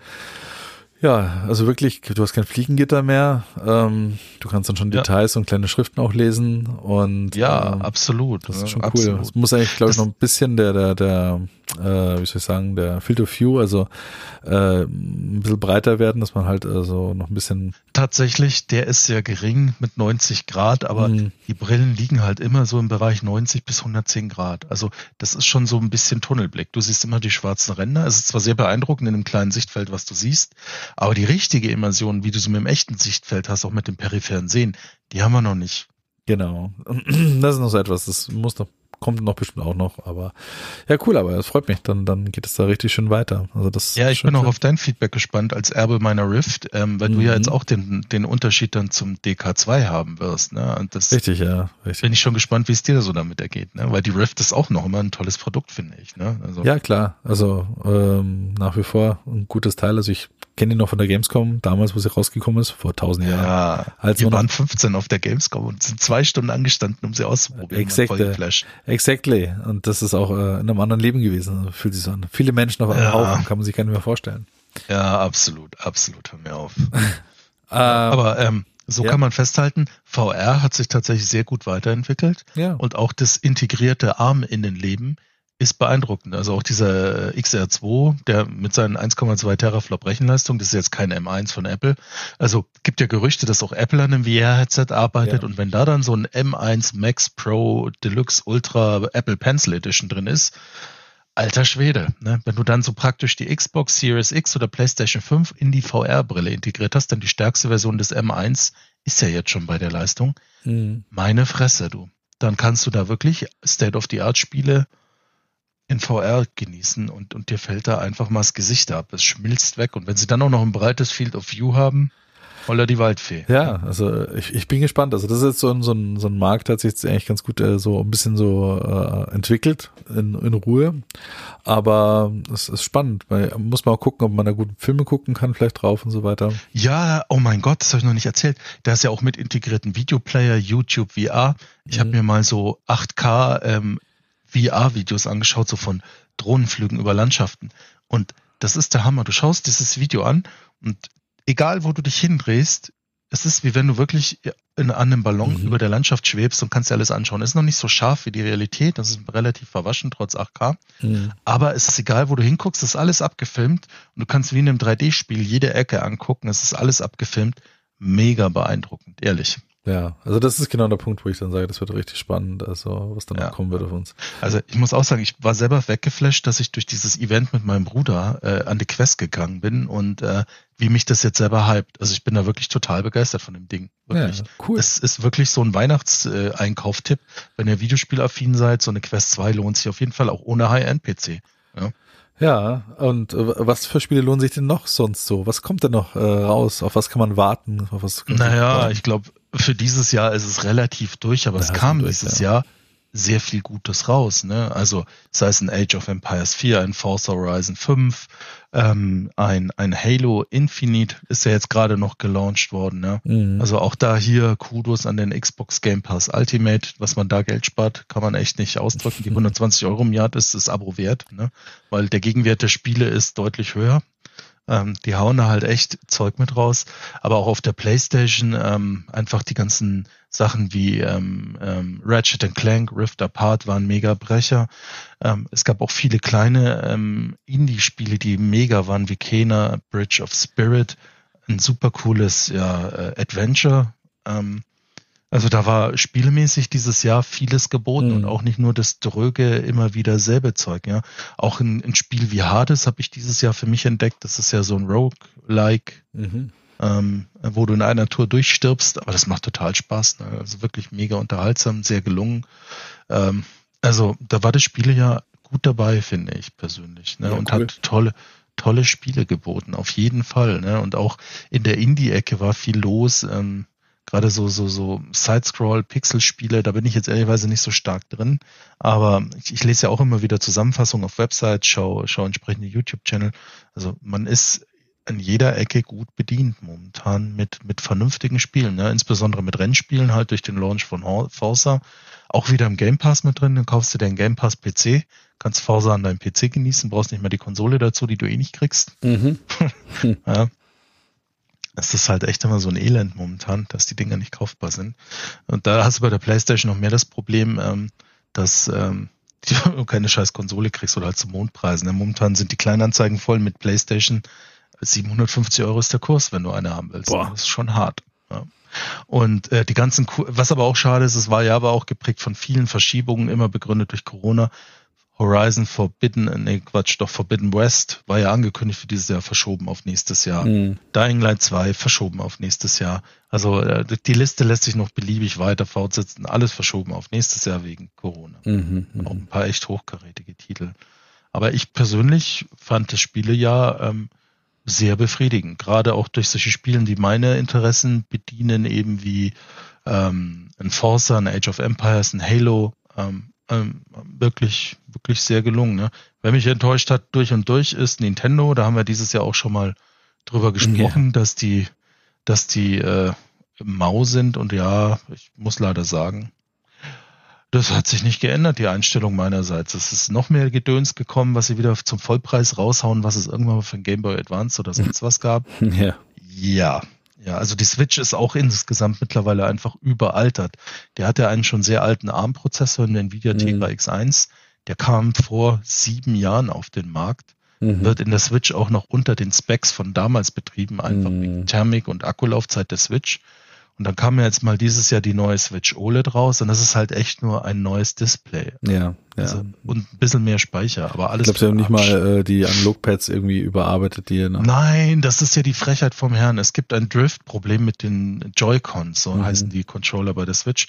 ja, also wirklich, du hast kein Fliegengitter mehr. Ähm, du kannst dann schon Ja. Details und kleine Schriften auch lesen und Ja, ähm, absolut. das ist schon cool. absolut. Es muss eigentlich, glaube ich, noch ein bisschen der, der, der, äh, wie soll ich sagen, der Field of View, also äh, ein bisschen breiter werden, dass man halt also noch ein bisschen Tatsächlich, der ist sehr gering mit 90 Grad, aber Mhm. die Brillen liegen halt immer so im Bereich 90 bis 110 Grad. Also das ist schon so ein bisschen Tunnelblick. Du siehst immer die schwarzen Ränder. Es ist zwar sehr beeindruckend in einem kleinen Sichtfeld, was du siehst, aber die richtige Immersion, wie du sie mit dem echten Sichtfeld hast, auch mit dem peripheren Sehen, die haben wir noch nicht. Genau. Das ist noch so etwas, das muss noch, kommt noch bestimmt auch noch, aber ja, cool, aber es freut mich, dann, dann geht es da richtig schön weiter. Also das Ja, ich bin auch auf dein Feedback gespannt als Erbe meiner Rift, ähm, weil du ja Mhm. jetzt auch den, den Unterschied dann zum DK2 haben wirst. Ne? Und das Richtig, ja, richtig. bin ich schon gespannt, wie es dir so damit ergeht, ne? Weil die Rift ist auch noch immer ein tolles Produkt, finde ich. Ne? Also, Ja, klar. Also ähm, nach wie vor ein gutes Teil. Also ich kenne ihn noch von der Gamescom, damals, wo sie rausgekommen ist, vor tausend Jahren. ja. Als wir waren 15 auf der Gamescom und sind zwei Stunden angestanden, um sie auszuprobieren. Geflasht. Exactly. Und das ist auch äh, in einem anderen Leben gewesen. Fühlt sich so an. Viele Menschen auf einem Ja. Haufen, kann man sich gar nicht mehr vorstellen. Ja, absolut, absolut. Hör mir auf. Aber ähm, so ja. kann man festhalten, VR hat sich tatsächlich sehr gut weiterentwickelt. ja. Und auch das integrierte Arminnenleben ist beeindruckend. Also auch dieser XR2, der mit seinen 1,2 Teraflop Rechenleistung, das ist jetzt kein M1 von Apple. Also gibt ja Gerüchte, dass auch Apple an einem VR-Headset arbeitet. Ja. Und wenn da dann so ein M1 Max Pro Deluxe Ultra Apple Pencil Edition drin ist, alter Schwede. Ne? Wenn du dann so praktisch die Xbox Series X oder PlayStation 5 in die VR-Brille integriert hast, dann die stärkste Version des M1 ist ja jetzt schon bei der Leistung. Mhm. Meine Fresse, du. Dann kannst du da wirklich State-of-the-Art-Spiele in VR genießen und, und dir fällt da einfach mal das Gesicht ab. Es schmilzt weg. Und wenn sie dann auch noch ein breites Field of View haben, Holla die Waldfee. Ja, also ich, ich bin gespannt. Also das ist jetzt so ein, so ein, so ein Markt, der hat sich jetzt eigentlich ganz gut äh, so ein bisschen so äh, entwickelt in, in Ruhe. Aber es ist spannend, weil muss man auch gucken, ob man da gut Filme gucken kann, vielleicht drauf und so weiter. Ja, oh mein Gott, das habe ich noch nicht erzählt. Da ist ja auch mit integrierten Videoplayer, YouTube, VR. Ich Mhm. habe mir mal so 8K ähm, VR-Videos angeschaut, so von Drohnenflügen über Landschaften. Und das ist der Hammer. Du schaust dieses Video an und egal wo du dich hindrehst, es ist wie wenn du wirklich in, an einem Ballon Mhm. über der Landschaft schwebst und kannst dir alles anschauen. Es ist noch nicht so scharf wie die Realität, das ist relativ verwaschen trotz 8K. Mhm. Aber es ist egal, wo du hinguckst, es ist alles abgefilmt und du kannst wie in einem 3D-Spiel jede Ecke angucken. Es ist alles abgefilmt. Mega beeindruckend, ehrlich. Ja, also das ist genau der Punkt, wo ich dann sage, das wird richtig spannend, also was dann Ja. noch kommen wird auf uns. Also ich muss auch sagen, ich war selber weggeflasht, dass ich durch dieses Event mit meinem Bruder äh, an die Quest gegangen bin und äh, wie mich das jetzt selber hypt. Also ich bin da wirklich total begeistert von dem Ding. Wirklich. Ja, cool. Es ist wirklich so ein Weihnachtseinkauftipp. Wenn ihr Videospielaffin seid, so eine Quest 2 lohnt sich auf jeden Fall auch ohne High-End-PC. Ja, und äh, was für Spiele lohnen sich denn noch sonst so? Was kommt denn noch äh, raus? Auf was kann man warten? Auf was Naja, ich glaube, für dieses Jahr ist es relativ durch, aber Ja, es kam durch, dieses ja. Jahr sehr viel Gutes raus. Ne? Also sei es ein Age of Empires 4, ein Forza Horizon 5, ähm, ein, ein Halo Infinite ist ja jetzt gerade noch gelauncht worden. Ne? Mhm. Also auch da hier Kudos an den Xbox Game Pass Ultimate, was man da Geld spart, kann man echt nicht ausdrücken. Die 120 Euro im Jahr ist das Abo wert, ne? weil der Gegenwert der Spiele ist deutlich höher. Ähm, die hauen da halt echt Zeug mit raus. Aber auch auf der Playstation ähm, einfach die ganzen Sachen wie ähm, ähm, Ratchet Clank, Rift Apart waren mega Brecher. Ähm, es gab auch viele kleine ähm, Indie-Spiele, die mega waren, wie Kena, Bridge of Spirit, ein super cooles ja, äh, Adventure. Ähm, also da war spielemäßig dieses Jahr vieles geboten Mhm. und auch nicht nur das dröge immer wieder selbe Zeug, ja. Auch ein, ein Spiel wie Hades habe ich dieses Jahr für mich entdeckt. Das ist ja so ein Rogue-like, Mhm. ähm, wo du in einer Tour durchstirbst, aber das macht total Spaß. Ne? Also wirklich mega unterhaltsam, sehr gelungen. Ähm, also da war das Spielejahr gut dabei, finde ich persönlich. Ne? Ja, und cool. hat tolle, tolle Spiele geboten, auf jeden Fall. Ne? Und auch in der Indie-Ecke war viel los. Ähm, Gerade so, so, so Side-Scroll-Pixel-Spiele, da bin ich jetzt ehrlicherweise nicht so stark drin. Aber ich, ich lese ja auch immer wieder Zusammenfassungen auf Websites, schau, schau entsprechende YouTube-Channel. Also man ist in jeder Ecke gut bedient momentan mit, mit vernünftigen Spielen, ne? insbesondere mit Rennspielen halt durch den Launch von Forza. Auch wieder im Game Pass mit drin, dann kaufst du dir einen Game Pass PC, kannst Forza an deinem PC genießen, brauchst nicht mehr die Konsole dazu, die du eh nicht kriegst. Mhm. Ja. Es ist halt echt immer so ein Elend momentan, dass die Dinger nicht kaufbar sind. Und da hast du bei der PlayStation noch mehr das Problem, ähm, dass ähm, du keine scheiß Konsole kriegst oder halt zu Mondpreisen. ne? Momentan sind die Kleinanzeigen voll mit PlayStation. 750 Euro ist der Kurs, wenn du eine haben willst. Boah. Das ist schon hart. Ja. Und äh, die ganzen, was aber auch schade ist, es war ja aber auch geprägt von vielen Verschiebungen, immer begründet durch Corona. Horizon Forbidden, äh, nee, Quatsch, doch Forbidden West war ja angekündigt für dieses Jahr verschoben auf nächstes Jahr. Mhm. Dying Light 2 verschoben auf nächstes Jahr. Also äh, die Liste lässt sich noch beliebig weiter fortsetzen. Alles verschoben auf nächstes Jahr wegen Corona. Mhm. Auch ein paar echt hochkarätige Titel. Aber ich persönlich fand das Spielejahr ähm, sehr befriedigend. Gerade auch durch solche Spiele, die meine Interessen bedienen, eben wie ähm, ein Forza, ein Age of Empires, ein Halo. Ähm, ähm, wirklich, wirklich sehr gelungen. Ne? Wer mich enttäuscht hat durch und durch ist Nintendo. Da haben wir dieses Jahr auch schon mal drüber gesprochen, dass die, dass die äh, mau sind. Und ja, ich muss leider sagen, das hat sich nicht geändert, die Einstellung meinerseits. Es ist noch mehr Gedöns gekommen, was sie wieder zum Vollpreis raushauen, was es irgendwann mal für ein Game Boy Advance oder sonst was gab. Ja. Ja. Ja, also die Switch ist auch insgesamt mittlerweile einfach überaltert. Der hat ja einen schon sehr alten ARM-Prozessor, einen Nvidia Mhm. Tegra X1. Der kam vor sieben Jahren auf den Markt, Mhm. wird in der Switch auch noch unter den Specs von damals betrieben, einfach Mhm. wegen Thermik und Akkulaufzeit der Switch. Und dann kam ja jetzt mal dieses Jahr die neue Switch OLED raus und das ist halt echt nur ein neues Display. Ja, ja. Also, und ein bisschen mehr Speicher, aber alles. ich glaube, sie haben nicht mal äh, die Analogpads irgendwie überarbeitet, die noch. Nein, das ist ja die Frechheit vom Herrn. Es gibt ein Drift-Problem mit den Joy-Cons, so Mhm. heißen die Controller bei der Switch.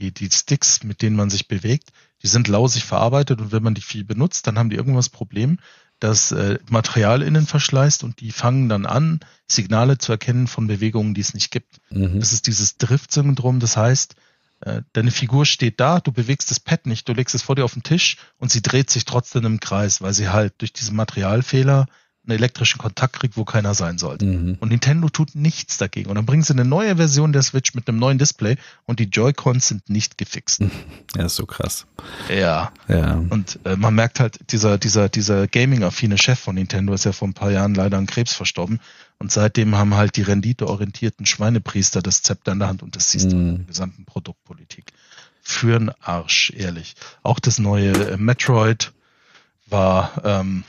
Die, die Sticks, mit denen man sich bewegt, die sind lausig verarbeitet und wenn man die viel benutzt, dann haben die irgendwas Problem, dass äh, Material innen verschleißt und die fangen dann an, Signale zu erkennen von Bewegungen, die es nicht gibt. Mhm. Das ist dieses Drift-Syndrom. Das heißt, äh, deine Figur steht da, du bewegst das Pad nicht, du legst es vor dir auf den Tisch und sie dreht sich trotzdem im Kreis, weil sie halt durch diesen Materialfehler einen elektrischen Kontakt kriegt, wo keiner sein sollte. Mhm. Und Nintendo tut nichts dagegen. Und dann bringen sie eine neue Version der Switch mit einem neuen Display und die Joy-Cons sind nicht gefixt. Ja, ist so krass. Ja. Ja. Und äh, man merkt halt, dieser, dieser, dieser Gaming-affine Chef von Nintendo ist ja vor ein paar Jahren leider an Krebs verstorben. Und seitdem haben halt die renditeorientierten Schweinepriester das Zepter in der Hand und das siehst du in Mhm. der gesamten Produktpolitik. Für'n Arsch, ehrlich. Auch das neue äh, Metroid war, ähm,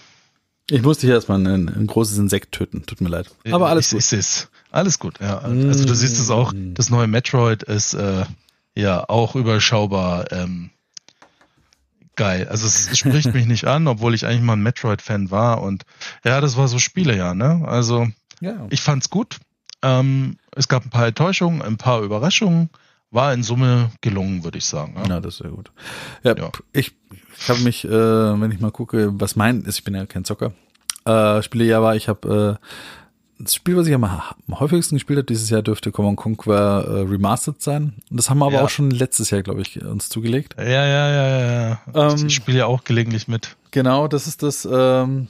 Ich musste hier erstmal ein, ein großes Insekt töten. Tut mir leid. Aber alles ich, gut. Ich seh's. Alles gut, ja. Also du siehst es auch, Mm. das neue Metroid ist äh, ja auch überschaubar ähm, geil. Also es spricht mich nicht an, obwohl ich eigentlich mal ein Metroid-Fan war. Und ja, das war so Spielejahr, ne? Also Ja. ich fand's gut. Ähm, es gab ein paar Enttäuschungen, ein paar Überraschungen. War in Summe gelungen, würde ich sagen. Ja. Ja, das ist sehr gut. Ja, Ja. ich, ich habe mich, äh, wenn ich mal gucke, was mein ist, ich bin ja kein Zocker, äh, Spiele ja war, ich habe äh, das Spiel, was ich am, häufigsten gespielt habe dieses Jahr, dürfte Command Conquer äh, Remastered sein. Und das haben wir aber Ja. auch schon letztes Jahr, glaube ich, uns zugelegt. Ja, ja, ja, ja. ja. Ähm, ich spiele ja auch gelegentlich mit. Genau, das ist das, ähm,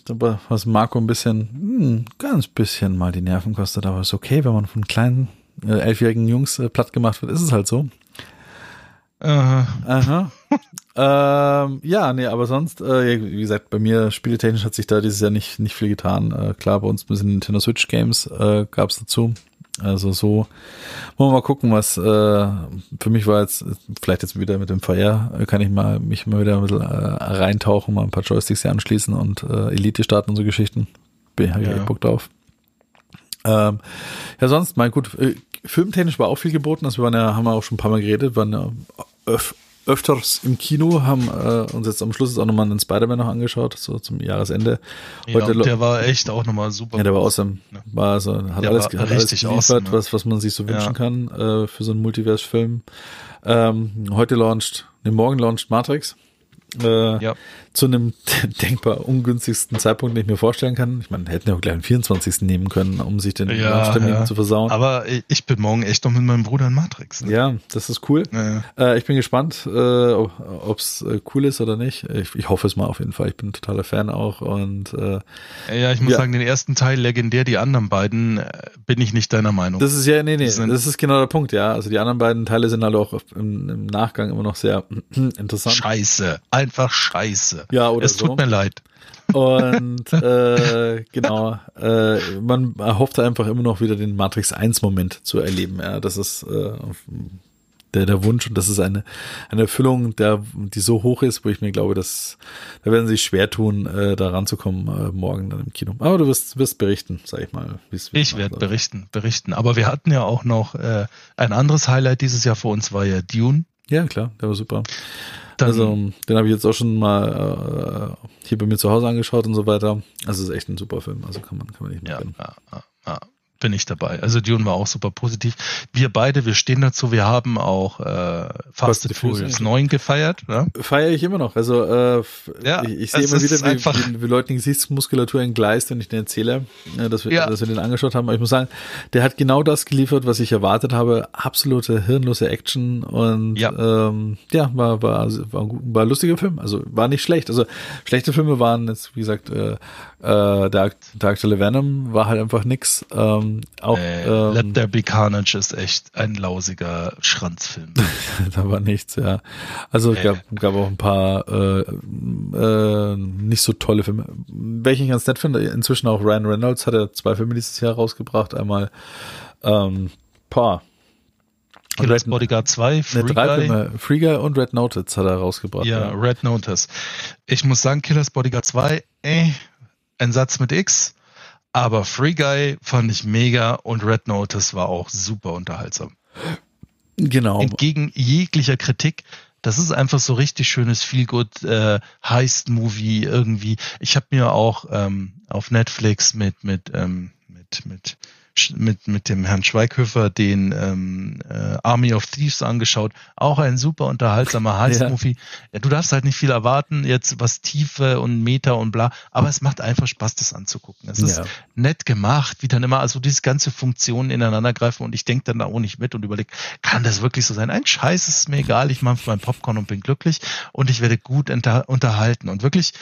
was Marco ein bisschen, hm, ganz bisschen mal die Nerven kostet, aber ist okay, wenn man von kleinen äh, elfjährigen Jungs äh, platt gemacht wird, ist es halt so. Äh, Aha. ähm, ja, nee, aber sonst, äh, wie gesagt, bei mir spieletechnisch hat sich da dieses Jahr nicht, nicht viel getan. Äh, klar, bei uns ein bisschen Nintendo Switch Games äh, gab es dazu. Also so, wollen wir mal gucken, was äh, für mich war jetzt, vielleicht jetzt wieder mit dem VR, äh, kann ich mal mich mal wieder ein bisschen äh, reintauchen, mal ein paar Joysticks hier anschließen und äh, Elite starten und so Geschichten. Bin ich Ja. echt Bock drauf. Ähm, ja, sonst, mein gut, äh, filmtechnisch war auch viel geboten, also wir waren ja, haben wir auch schon ein paar Mal geredet, waren ja öf öfters im Kino, haben äh, uns jetzt am Schluss auch nochmal einen Spider-Man noch angeschaut, so zum Jahresende. ja, Heute lo- der war echt auch nochmal super. ja, der war awesome. Ja. War so, hat Der alles, hat alles geliefert, awesome, ja. was, was man sich so wünschen Ja. kann äh, für so einen Multiverse-Film. Ähm, heute launcht, ne, morgen launcht Matrix. Äh, Ja. Zu einem denkbar ungünstigsten Zeitpunkt, den ich mir vorstellen kann. Ich meine, hätten ja auch gleich den 24. nehmen können, um sich den Ja, Launchtermin ja. zu versauen. Aber ich bin morgen echt noch mit meinem Bruder in Matrix. Ne? ja, das ist cool. Ja. Äh, ich bin gespannt, äh, ob es äh, cool ist oder nicht. Ich, ich hoffe es mal auf jeden Fall. Ich bin ein totaler Fan auch und äh, ja, ich muss sagen, den ersten Teil legendär, die anderen beiden äh, bin ich nicht deiner Meinung. Das ist ja, nee, nee, das ist genau der Punkt, ja. Also die anderen beiden Teile sind halt auch im, im Nachgang immer noch sehr interessant. scheiße, einfach scheiße. Ja, oder es tut so. mir leid. Und äh, genau, äh, man erhofft einfach immer noch wieder den Matrix 1 Moment zu erleben. Ja, das ist äh, der, der Wunsch und das ist eine, eine Erfüllung, der, die so hoch ist, wo ich mir glaube, dass da werden sie schwer tun, äh, da ranzukommen äh, morgen dann im Kino. Aber du wirst, wirst berichten, sag ich mal. wie's- wie's Ich werde macht. berichten, berichten. Aber wir hatten ja auch noch äh, ein anderes Highlight dieses Jahr für uns war ja Dune. Ja, klar, der war super. Dann, also, den habe ich jetzt auch schon mal äh, hier bei mir zu Hause angeschaut und so weiter. Also, es ist echt ein super Film. Also, kann man, kann man nicht meckern. ja, ja, ja, bin ich dabei. Also Dune war auch super positiv. Wir beide, wir stehen dazu. Wir haben auch äh, Fast and Furious, Furious ja. 9 gefeiert. Ne? Feiere ich immer noch. Also, äh, Ja, ich, ich sehe immer wieder, wie, wie, wie Leute die Gesichtsmuskulatur entgleist, wenn ich den erzähle, äh, dass wir, Ja. dass wir den angeschaut haben. Aber ich muss sagen, der hat genau das geliefert, was ich erwartet habe. Absolute hirnlose Action und Ja. ähm, ja, war, war, war, ein gut- war ein lustiger Film. Also war nicht schlecht. Also schlechte Filme waren jetzt, wie gesagt, äh, äh, der, der aktuelle Venom war halt einfach nix. Ähm, auch Äh, ähm, Let There Be Carnage ist echt ein lausiger Schranzfilm. da war nichts, ja. Also es gab, gab auch ein paar äh, äh, nicht so tolle Filme. Welchen ich ganz nett finde, inzwischen auch Ryan Reynolds hat er zwei Filme dieses Jahr rausgebracht. Einmal ähm, paar. Killers Red- Bodyguard 2, Ne, Free drei Guy. Filme. Free Guy und Red Notice hat er rausgebracht. Ja, Red Notice. Ich muss sagen, Killers Bodyguard 2, äh, ein Satz mit X. Aber Free Guy fand ich mega und Red Notice war auch super unterhaltsam. Genau. Entgegen jeglicher Kritik. Das ist einfach so richtig schönes Feelgood äh, Heist-Movie irgendwie. Ich habe mir auch ähm, auf Netflix mit mit ähm, mit mit mit, mit dem Herrn Schweighöfer den ähm, äh, Army of Thieves angeschaut. Auch ein super unterhaltsamer Heist-Movie. Ja. Du darfst halt nicht viel erwarten, jetzt was Tiefe und Meter und bla, aber es macht einfach Spaß, das anzugucken. Es ist ja. nett gemacht, wie dann immer, also diese ganze Funktionen ineinander greifen und ich denke dann auch nicht mit und überlege, kann das wirklich so sein? Ein Scheiß ist mir egal, ich mache mein Popcorn und bin glücklich und ich werde gut unterhalten und wirklich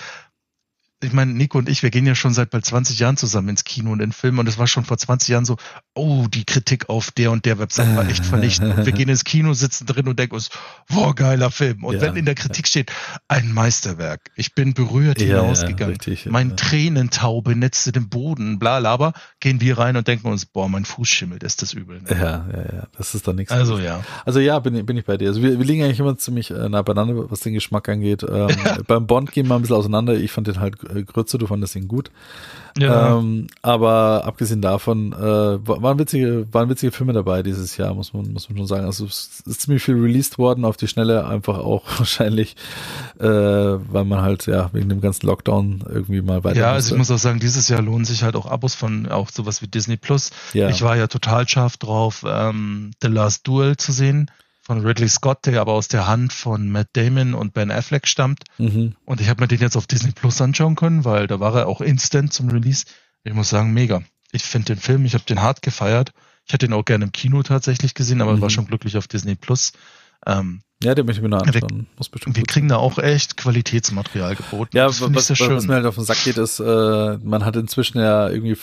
ich meine, Nico und ich, wir gehen ja schon seit bald 20 Jahren zusammen ins Kino und in Film und es war schon vor 20 Jahren so, oh, die Kritik auf der und der Website war echt vernichtend. Und wir gehen ins Kino, sitzen drin und denken uns, boah, geiler Film. Und ja. wenn in der Kritik steht, ein Meisterwerk, ich bin berührt ja, hinausgegangen, ja, richtig, mein Tränentaube netzte den Boden, bla, aber gehen wir rein und denken uns, boah, mein Fuß schimmelt, ist das übel. Ne? Ja, ja, ja, das ist doch nichts. Also ja. Also ja, bin, bin ich bei dir. Also wir, wir liegen eigentlich immer ziemlich äh, nah beieinander, was den Geschmack angeht. Ähm, beim Bond gehen wir ein bisschen auseinander. Ich fand den halt Grütze, du fandest ihn gut. Ja. Ähm, aber abgesehen davon äh, waren witzige, waren witzige Filme dabei dieses Jahr, muss man, muss man schon sagen. Also es ist ziemlich viel released worden auf die Schnelle, einfach auch wahrscheinlich, äh, weil man halt ja wegen dem ganzen Lockdown irgendwie mal weiter. Ja, also ich muss auch sagen, dieses Jahr lohnen sich halt auch Abos von auch sowas wie Disney Plus. Ja. Ich war ja total scharf drauf, ähm, The Last Duel zu sehen von Ridley Scott, der aber aus der Hand von Matt Damon und Ben Affleck stammt. Mhm. Und ich habe mir den jetzt auf Disney Plus anschauen können, weil da war er auch instant zum Release. Ich muss sagen, mega. Ich finde den Film, ich habe den hart gefeiert. Ich hätte ihn auch gerne im Kino tatsächlich gesehen, aber mhm. war schon glücklich auf Disney Plus. Ähm, ja, den möchte ich mir noch anschauen. Bestimmt wir kriegen da auch echt Qualitätsmaterial geboten. Ja, das was, was, was mir halt auf den Sack geht, ist, äh, man hat inzwischen ja irgendwie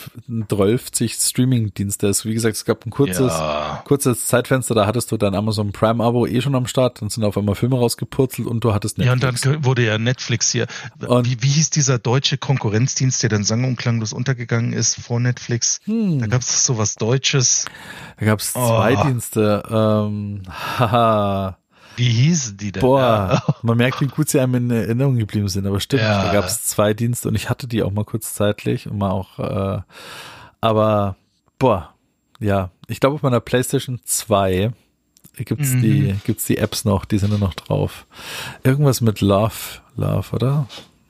12 Streaming-Dienste. Wie gesagt, es gab ein kurzes, ja. kurzes Zeitfenster, da hattest du dein Amazon Prime-Abo eh schon am Start, dann sind auf einmal Filme rausgepurzelt und du hattest Netflix. Ja, und dann wurde ja Netflix hier. Und wie, wie hieß dieser deutsche Konkurrenzdienst, der dann sang- und klanglos untergegangen ist vor Netflix? Hm. Da gab es so was Deutsches. Da gab es zwei oh. Dienste. Ähm, haha. Wie hießen die denn? Boah, ja. man merkt, wie gut sie einem in Erinnerung geblieben sind. Aber stimmt, ja. da gab es zwei Dienste und ich hatte die auch mal kurzzeitig und mal auch, äh, aber boah, ja, ich glaube auf meiner PlayStation 2 gibt's mhm. die, gibt's die Apps noch, die sind nur noch drauf. Irgendwas mit Love, Love, oder?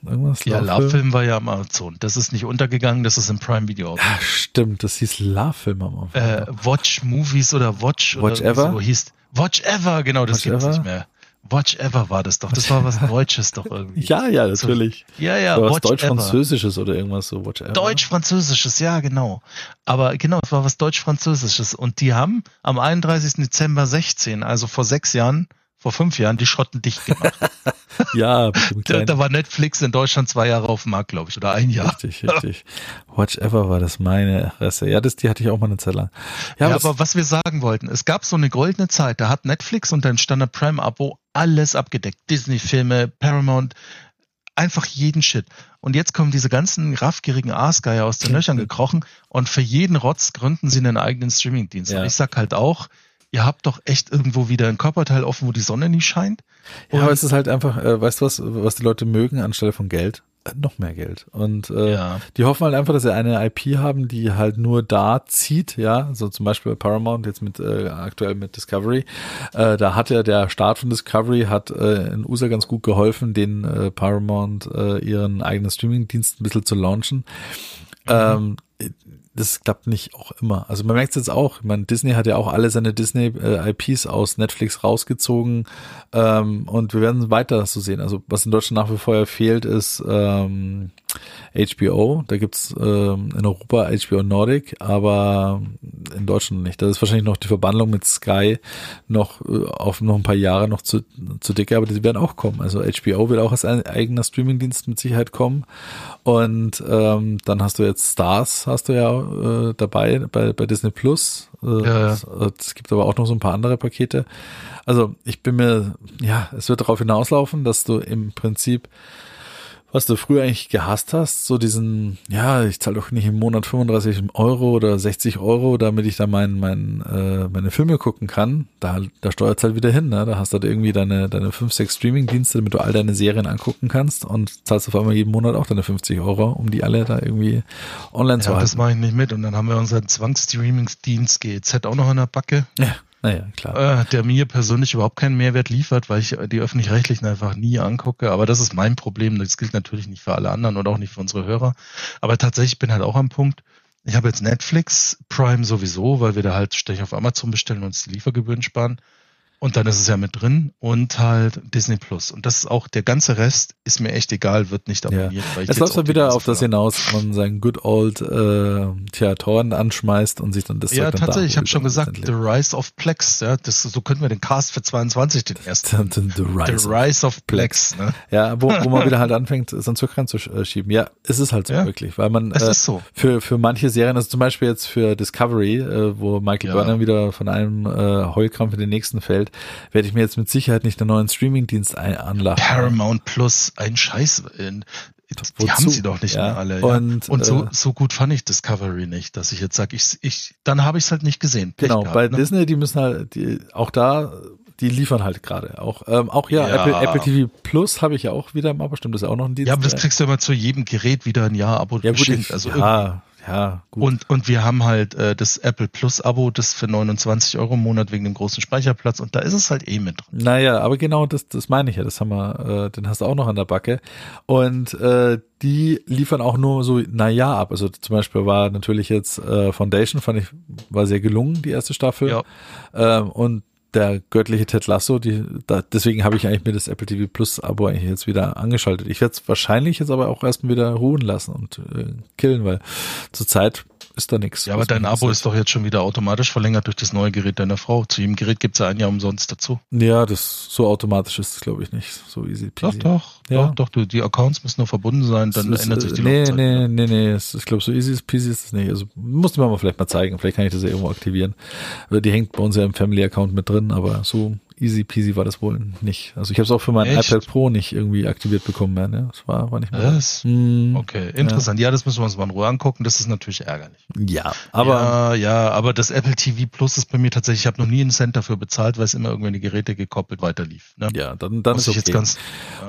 Irgendwas? Ja, Love Film war ja Amazon. Das ist nicht untergegangen, das ist im Prime Video. Ach, stimmt, das hieß Love Film am Anfang. Äh, Watch Movies oder Watch. Watch oder Ever? So hieß. Watch Ever, genau, das gibt's ever? nicht mehr. Watch Ever war das doch. Das war was Deutsches doch irgendwie. ja, ja, natürlich. So, ja, ja, so was Deutsch-Französisches oder irgendwas so. Watch Ever. Deutsch-Französisches, ja, genau. Aber genau, es war was Deutsch-Französisches. Und die haben am 31. Dezember 16, also vor sechs Jahren, vor fünf Jahren die Schotten dicht gemacht. ja, da, da, war Netflix in Deutschland zwei Jahre auf dem Markt, glaube ich, oder ein Jahr. Richtig, richtig. Watch Ever war das meine Adresse. Ja, das, die hatte ich auch mal eine Zeit lang. Ja, ja aber was wir sagen wollten, es gab so eine goldene Zeit, da hat Netflix und dein Standard Prime Abo alles abgedeckt. Disney-Filme, Paramount, einfach jeden Shit. Und jetzt kommen diese ganzen raffgierigen Aasgeier aus den Löchern gekrochen und für jeden Rotz gründen sie einen eigenen Streamingdienst. Ja. Und ich sag halt auch, ihr habt doch echt irgendwo wieder ein Körperteil offen, wo die Sonne nicht scheint. Ja, aber es ist halt einfach, äh, weißt du was, was die Leute mögen anstelle von Geld? Äh, noch mehr Geld. Und äh, ja. die hoffen halt einfach, dass sie eine IP haben, die halt nur da zieht, ja, so zum Beispiel bei Paramount, jetzt mit äh, aktuell mit Discovery. Äh, da hat ja der Start von Discovery hat äh, in USA ganz gut geholfen, den äh, Paramount äh, ihren eigenen Streaming-Dienst ein bisschen zu launchen. Mhm. Ähm, das klappt nicht auch immer. Also man merkt es jetzt auch. Ich meine, Disney hat ja auch alle seine Disney-IPs äh, aus Netflix rausgezogen ähm, und wir werden weiter so sehen. Also was in Deutschland nach wie vor fehlt, ist ähm, HBO. Da gibt's ähm, in Europa HBO Nordic, aber in Deutschland nicht. Da ist wahrscheinlich noch die Verbandlung mit Sky noch äh, auf noch ein paar Jahre noch zu, zu dicke, aber die werden auch kommen. Also HBO wird auch als ein eigener Streamingdienst mit Sicherheit kommen. Und ähm, dann hast du jetzt Stars, hast du ja äh, dabei bei, bei Disney Plus. Äh, ja, ja. Es gibt aber auch noch so ein paar andere Pakete. Also ich bin mir, ja, es wird darauf hinauslaufen, dass du im Prinzip was du früher eigentlich gehasst hast, so diesen, ja, ich zahle doch nicht im Monat 35 Euro oder 60 Euro, damit ich da mein, mein, äh, meine Filme gucken kann, da, da steuert halt wieder hin, ne? Da hast du halt irgendwie deine, deine 5, 6 Streaming-Dienste, damit du all deine Serien angucken kannst und zahlst auf einmal jeden Monat auch deine 50 Euro, um die alle da irgendwie online ja, zu halten. das mache ich nicht mit und dann haben wir unseren Zwangsstreaming-Dienst GEZ auch noch in der Backe. Ja. Naja, klar. Äh, der mir persönlich überhaupt keinen Mehrwert liefert, weil ich die öffentlich-rechtlichen einfach nie angucke. Aber das ist mein Problem. Das gilt natürlich nicht für alle anderen und auch nicht für unsere Hörer. Aber tatsächlich bin halt auch am Punkt. Ich habe jetzt Netflix, Prime sowieso, weil wir da halt ständig auf Amazon bestellen und uns die Liefergebühren sparen. Und dann ist es ja mit drin und halt Disney Plus. Und das ist auch der ganze Rest ist mir echt egal, wird nicht abonniert. Ja. Weil ich Es jetzt läuft dann wieder auf das hinaus, man seinen good old äh, Theatoren anschmeißt und sich dann das Ja, Zeug dann tatsächlich, ich da habe schon gesagt, The Rise of Plex, ja, das, so können wir den Cast für 22 den ersten. The, the Rise. The Rise of Plex, ne? Ja, wo, wo man wieder halt anfängt, seinen Zug ranzuschieben. Ja, es ist halt so Ja. wirklich, weil man Es äh, ist so. für, für manche Serien, also zum Beispiel jetzt für Discovery, äh, wo Michael Ja. Burnham wieder von einem äh, Heulkrampf in den nächsten fällt, werde ich mir jetzt mit Sicherheit nicht einen neuen Streamingdienst anlachen. Paramount Plus, ein Scheiß. äh, Die Wozu? haben sie doch nicht Ja, mehr alle. Ja. und, Und, so, äh, so gut fand ich Discovery nicht, dass ich jetzt sage, ich, ich, dann habe ich es halt nicht gesehen. Pech Genau, gehabt, bei ne? Disney, die müssen halt, die, auch da, die liefern halt gerade. Auch, ähm, auch ja, Ja. Apple, Apple TV Plus habe ich ja auch wieder im Abo, stimmt, das ist ja auch noch ein Dienst. Ja, aber das der- kriegst du immer zu jedem Gerät wieder ein Jahr Abo ja, gut, ich, Also ja, ja, gut. Und, und wir haben halt äh, das Apple Plus Abo, das für 29 Euro im Monat wegen dem großen Speicherplatz und da ist es halt eh mit drin. Naja, aber genau das, das meine ich ja. Das haben wir, äh, den hast du auch noch an der Backe. Und äh, die liefern auch nur so, naja, ab. Also zum Beispiel war natürlich jetzt äh, Foundation, fand ich, war sehr gelungen, die erste Staffel. Ja. Ähm, und der göttliche Ted Lasso, die, da, deswegen habe ich eigentlich mir das Apple TV Plus Abo eigentlich jetzt wieder angeschaltet. Ich werde es wahrscheinlich jetzt aber auch erstmal wieder ruhen lassen und äh, killen, weil zurzeit ist da nichts. Ja, aber dein Abo ist doch jetzt schon wieder automatisch verlängert durch das neue Gerät deiner Frau. Zu jedem Gerät gibt's ja ein Jahr umsonst dazu. Ja, das so automatisch ist es, glaube ich, nicht. So easy Doch, peasy. doch, Ja. doch, doch, die Accounts müssen nur verbunden sein, dann ist, ändert sich die äh, nee, Laufzeit. nee, wieder. nee, nee, es- ich glaube, so easy peasy ist es nicht. Also musste man mal vielleicht mal zeigen. Vielleicht kann ich das ja irgendwo aktivieren. Weil Die hängt bei uns ja im Family Account mit drin, aber so easy peasy war das wohl nicht. Also ich habe es auch für mein Echt? iPad Pro nicht irgendwie aktiviert bekommen mehr. Ne? Das war, war nicht mehr. Hm, Okay, interessant. Ja. das müssen wir uns mal in Ruhe angucken. Das ist natürlich ärgerlich. Ja, aber ja, ja, aber das Apple TV Plus ist bei mir tatsächlich, ich habe noch nie einen Cent dafür bezahlt, weil es immer irgendwie die Geräte gekoppelt weiterlief. Ne? ja, dann, dann Muss ist ich okay. jetzt ganz.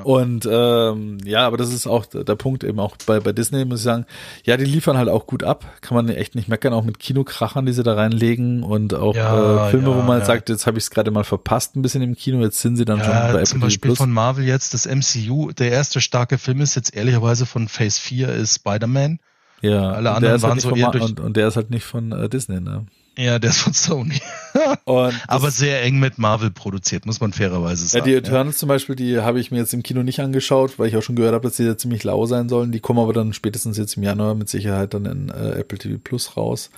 Und ähm, ja, aber das ist auch der Punkt eben auch bei, bei Disney, muss ich sagen, ja, die liefern halt auch gut ab. Kann man echt nicht meckern, auch mit Kinokrachern, die sie da reinlegen und auch Ja, äh, Filme, ja, wo man ja. sagt, jetzt habe ich es gerade mal verpasst ein bisschen im Kino, jetzt sind sie dann schon bei Ja, Apple zum Beispiel Plus. von Marvel jetzt das MCU. Der erste starke Film ist jetzt ehrlicherweise von Phase 4 ist Spider-Man. ja, alle anderen waren halt nicht so von eher durch- und, und der ist halt nicht von äh, Disney, ne? Ja, der ist von Sony. Aber sehr eng mit Marvel produziert, muss man fairerweise Ja, sagen. die Eternals zum Beispiel, die habe ich mir jetzt im Kino nicht angeschaut, weil ich auch schon gehört habe, dass die ja ziemlich lau sein sollen. Die kommen aber dann spätestens jetzt im Januar mit Sicherheit dann in äh, Apple TV Plus raus.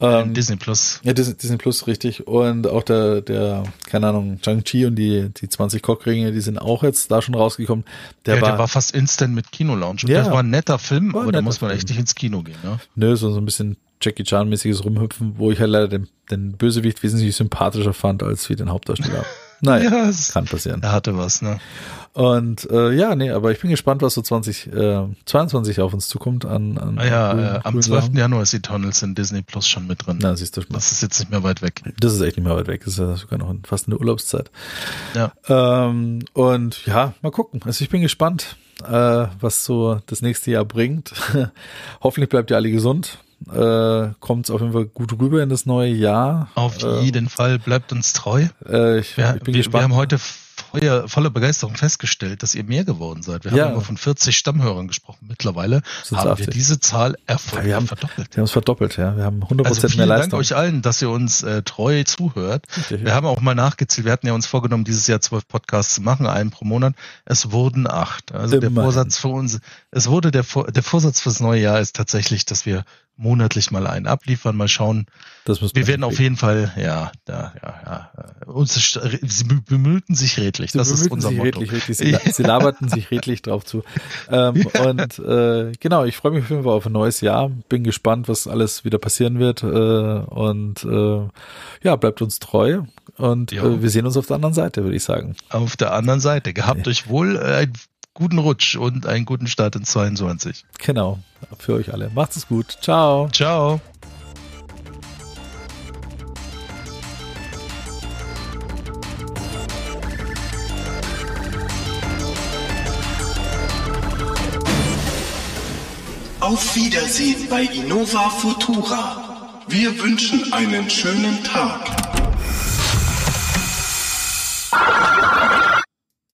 Ähm, Disney Plus. Ja, Disney, Disney Plus, richtig. Und auch der, der, keine Ahnung, Shang-Chi und die, die 20 Cockringe, die sind auch jetzt da schon rausgekommen. Der, ja, war, der war fast instant mit Kinolaunch. Und Ja. Das war ein netter Film, aber da muss man echt nicht ins Kino gehen. Ne? nö, so, so ein bisschen Jackie Chan-mäßiges Rumhüpfen, wo ich halt leider den, den Bösewicht wesentlich sympathischer fand als wie den Hauptdarsteller. Naja, Ja, es, kann passieren. er hatte was. Ne? Und äh, ja, nee, aber ich bin gespannt, was so 2022 auf uns zukommt an, an Ah ja, coolen- äh, am coolen 12. Sachen. Januar ist Eternals in Disney Plus schon mit drin. Na, siehst du schon. Das ist jetzt nicht mehr weit weg. Das ist echt nicht mehr weit weg. Das ist ja sogar noch fast eine Urlaubszeit. Ja. Ähm, und ja, mal gucken. Also ich bin gespannt, äh, was so das nächste Jahr bringt. Hoffentlich bleibt ihr alle gesund. Äh, Kommt auf jeden Fall gut rüber in das neue Jahr. Auf Ähm, jeden Fall bleibt uns treu. Äh, ich, Wir, ich bin wir, wir haben heute voller, voller Begeisterung festgestellt, dass ihr mehr geworden seid. Wir Ja. haben immer von 40 Stammhörern gesprochen. Mittlerweile haben 80. wir diese Zahl erfolgreich wir haben- verdoppelt. wir haben es verdoppelt, ja. Wir haben 100% Also mehr Dank Leistung. euch allen, dass ihr uns äh, treu zuhört. Richtig. Wir haben auch mal nachgezählt. Wir hatten ja uns vorgenommen, dieses Jahr zwölf Podcasts zu machen, einen pro Monat. Es wurden acht. Also der Immerhin. Vorsatz für uns, es wurde der, der Vorsatz fürs neue Jahr ist tatsächlich, dass wir monatlich mal einen abliefern, mal schauen. Das Wir werden auf jeden Fall, ja, da, ja, ja, äh, uns, sie bemü- bemühten sich redlich. Sie das ist unser sich Motto. redlich, redlich. Sie, sie laberten sich redlich drauf zu. Ähm, Und äh, genau, ich freue mich auf jeden Fall auf ein neues Jahr. Bin gespannt, was alles wieder passieren wird. Äh, und äh, ja, bleibt uns treu. Und äh, wir sehen uns auf der anderen Seite, würde ich sagen. Auf der anderen Seite, gehabt euch wohl äh, einen guten Rutsch und einen guten Start in 22. Genau, für euch alle. Macht es gut. Ciao. Ciao. Auf Wiedersehen bei Innova Futura. Wir wünschen einen schönen Tag.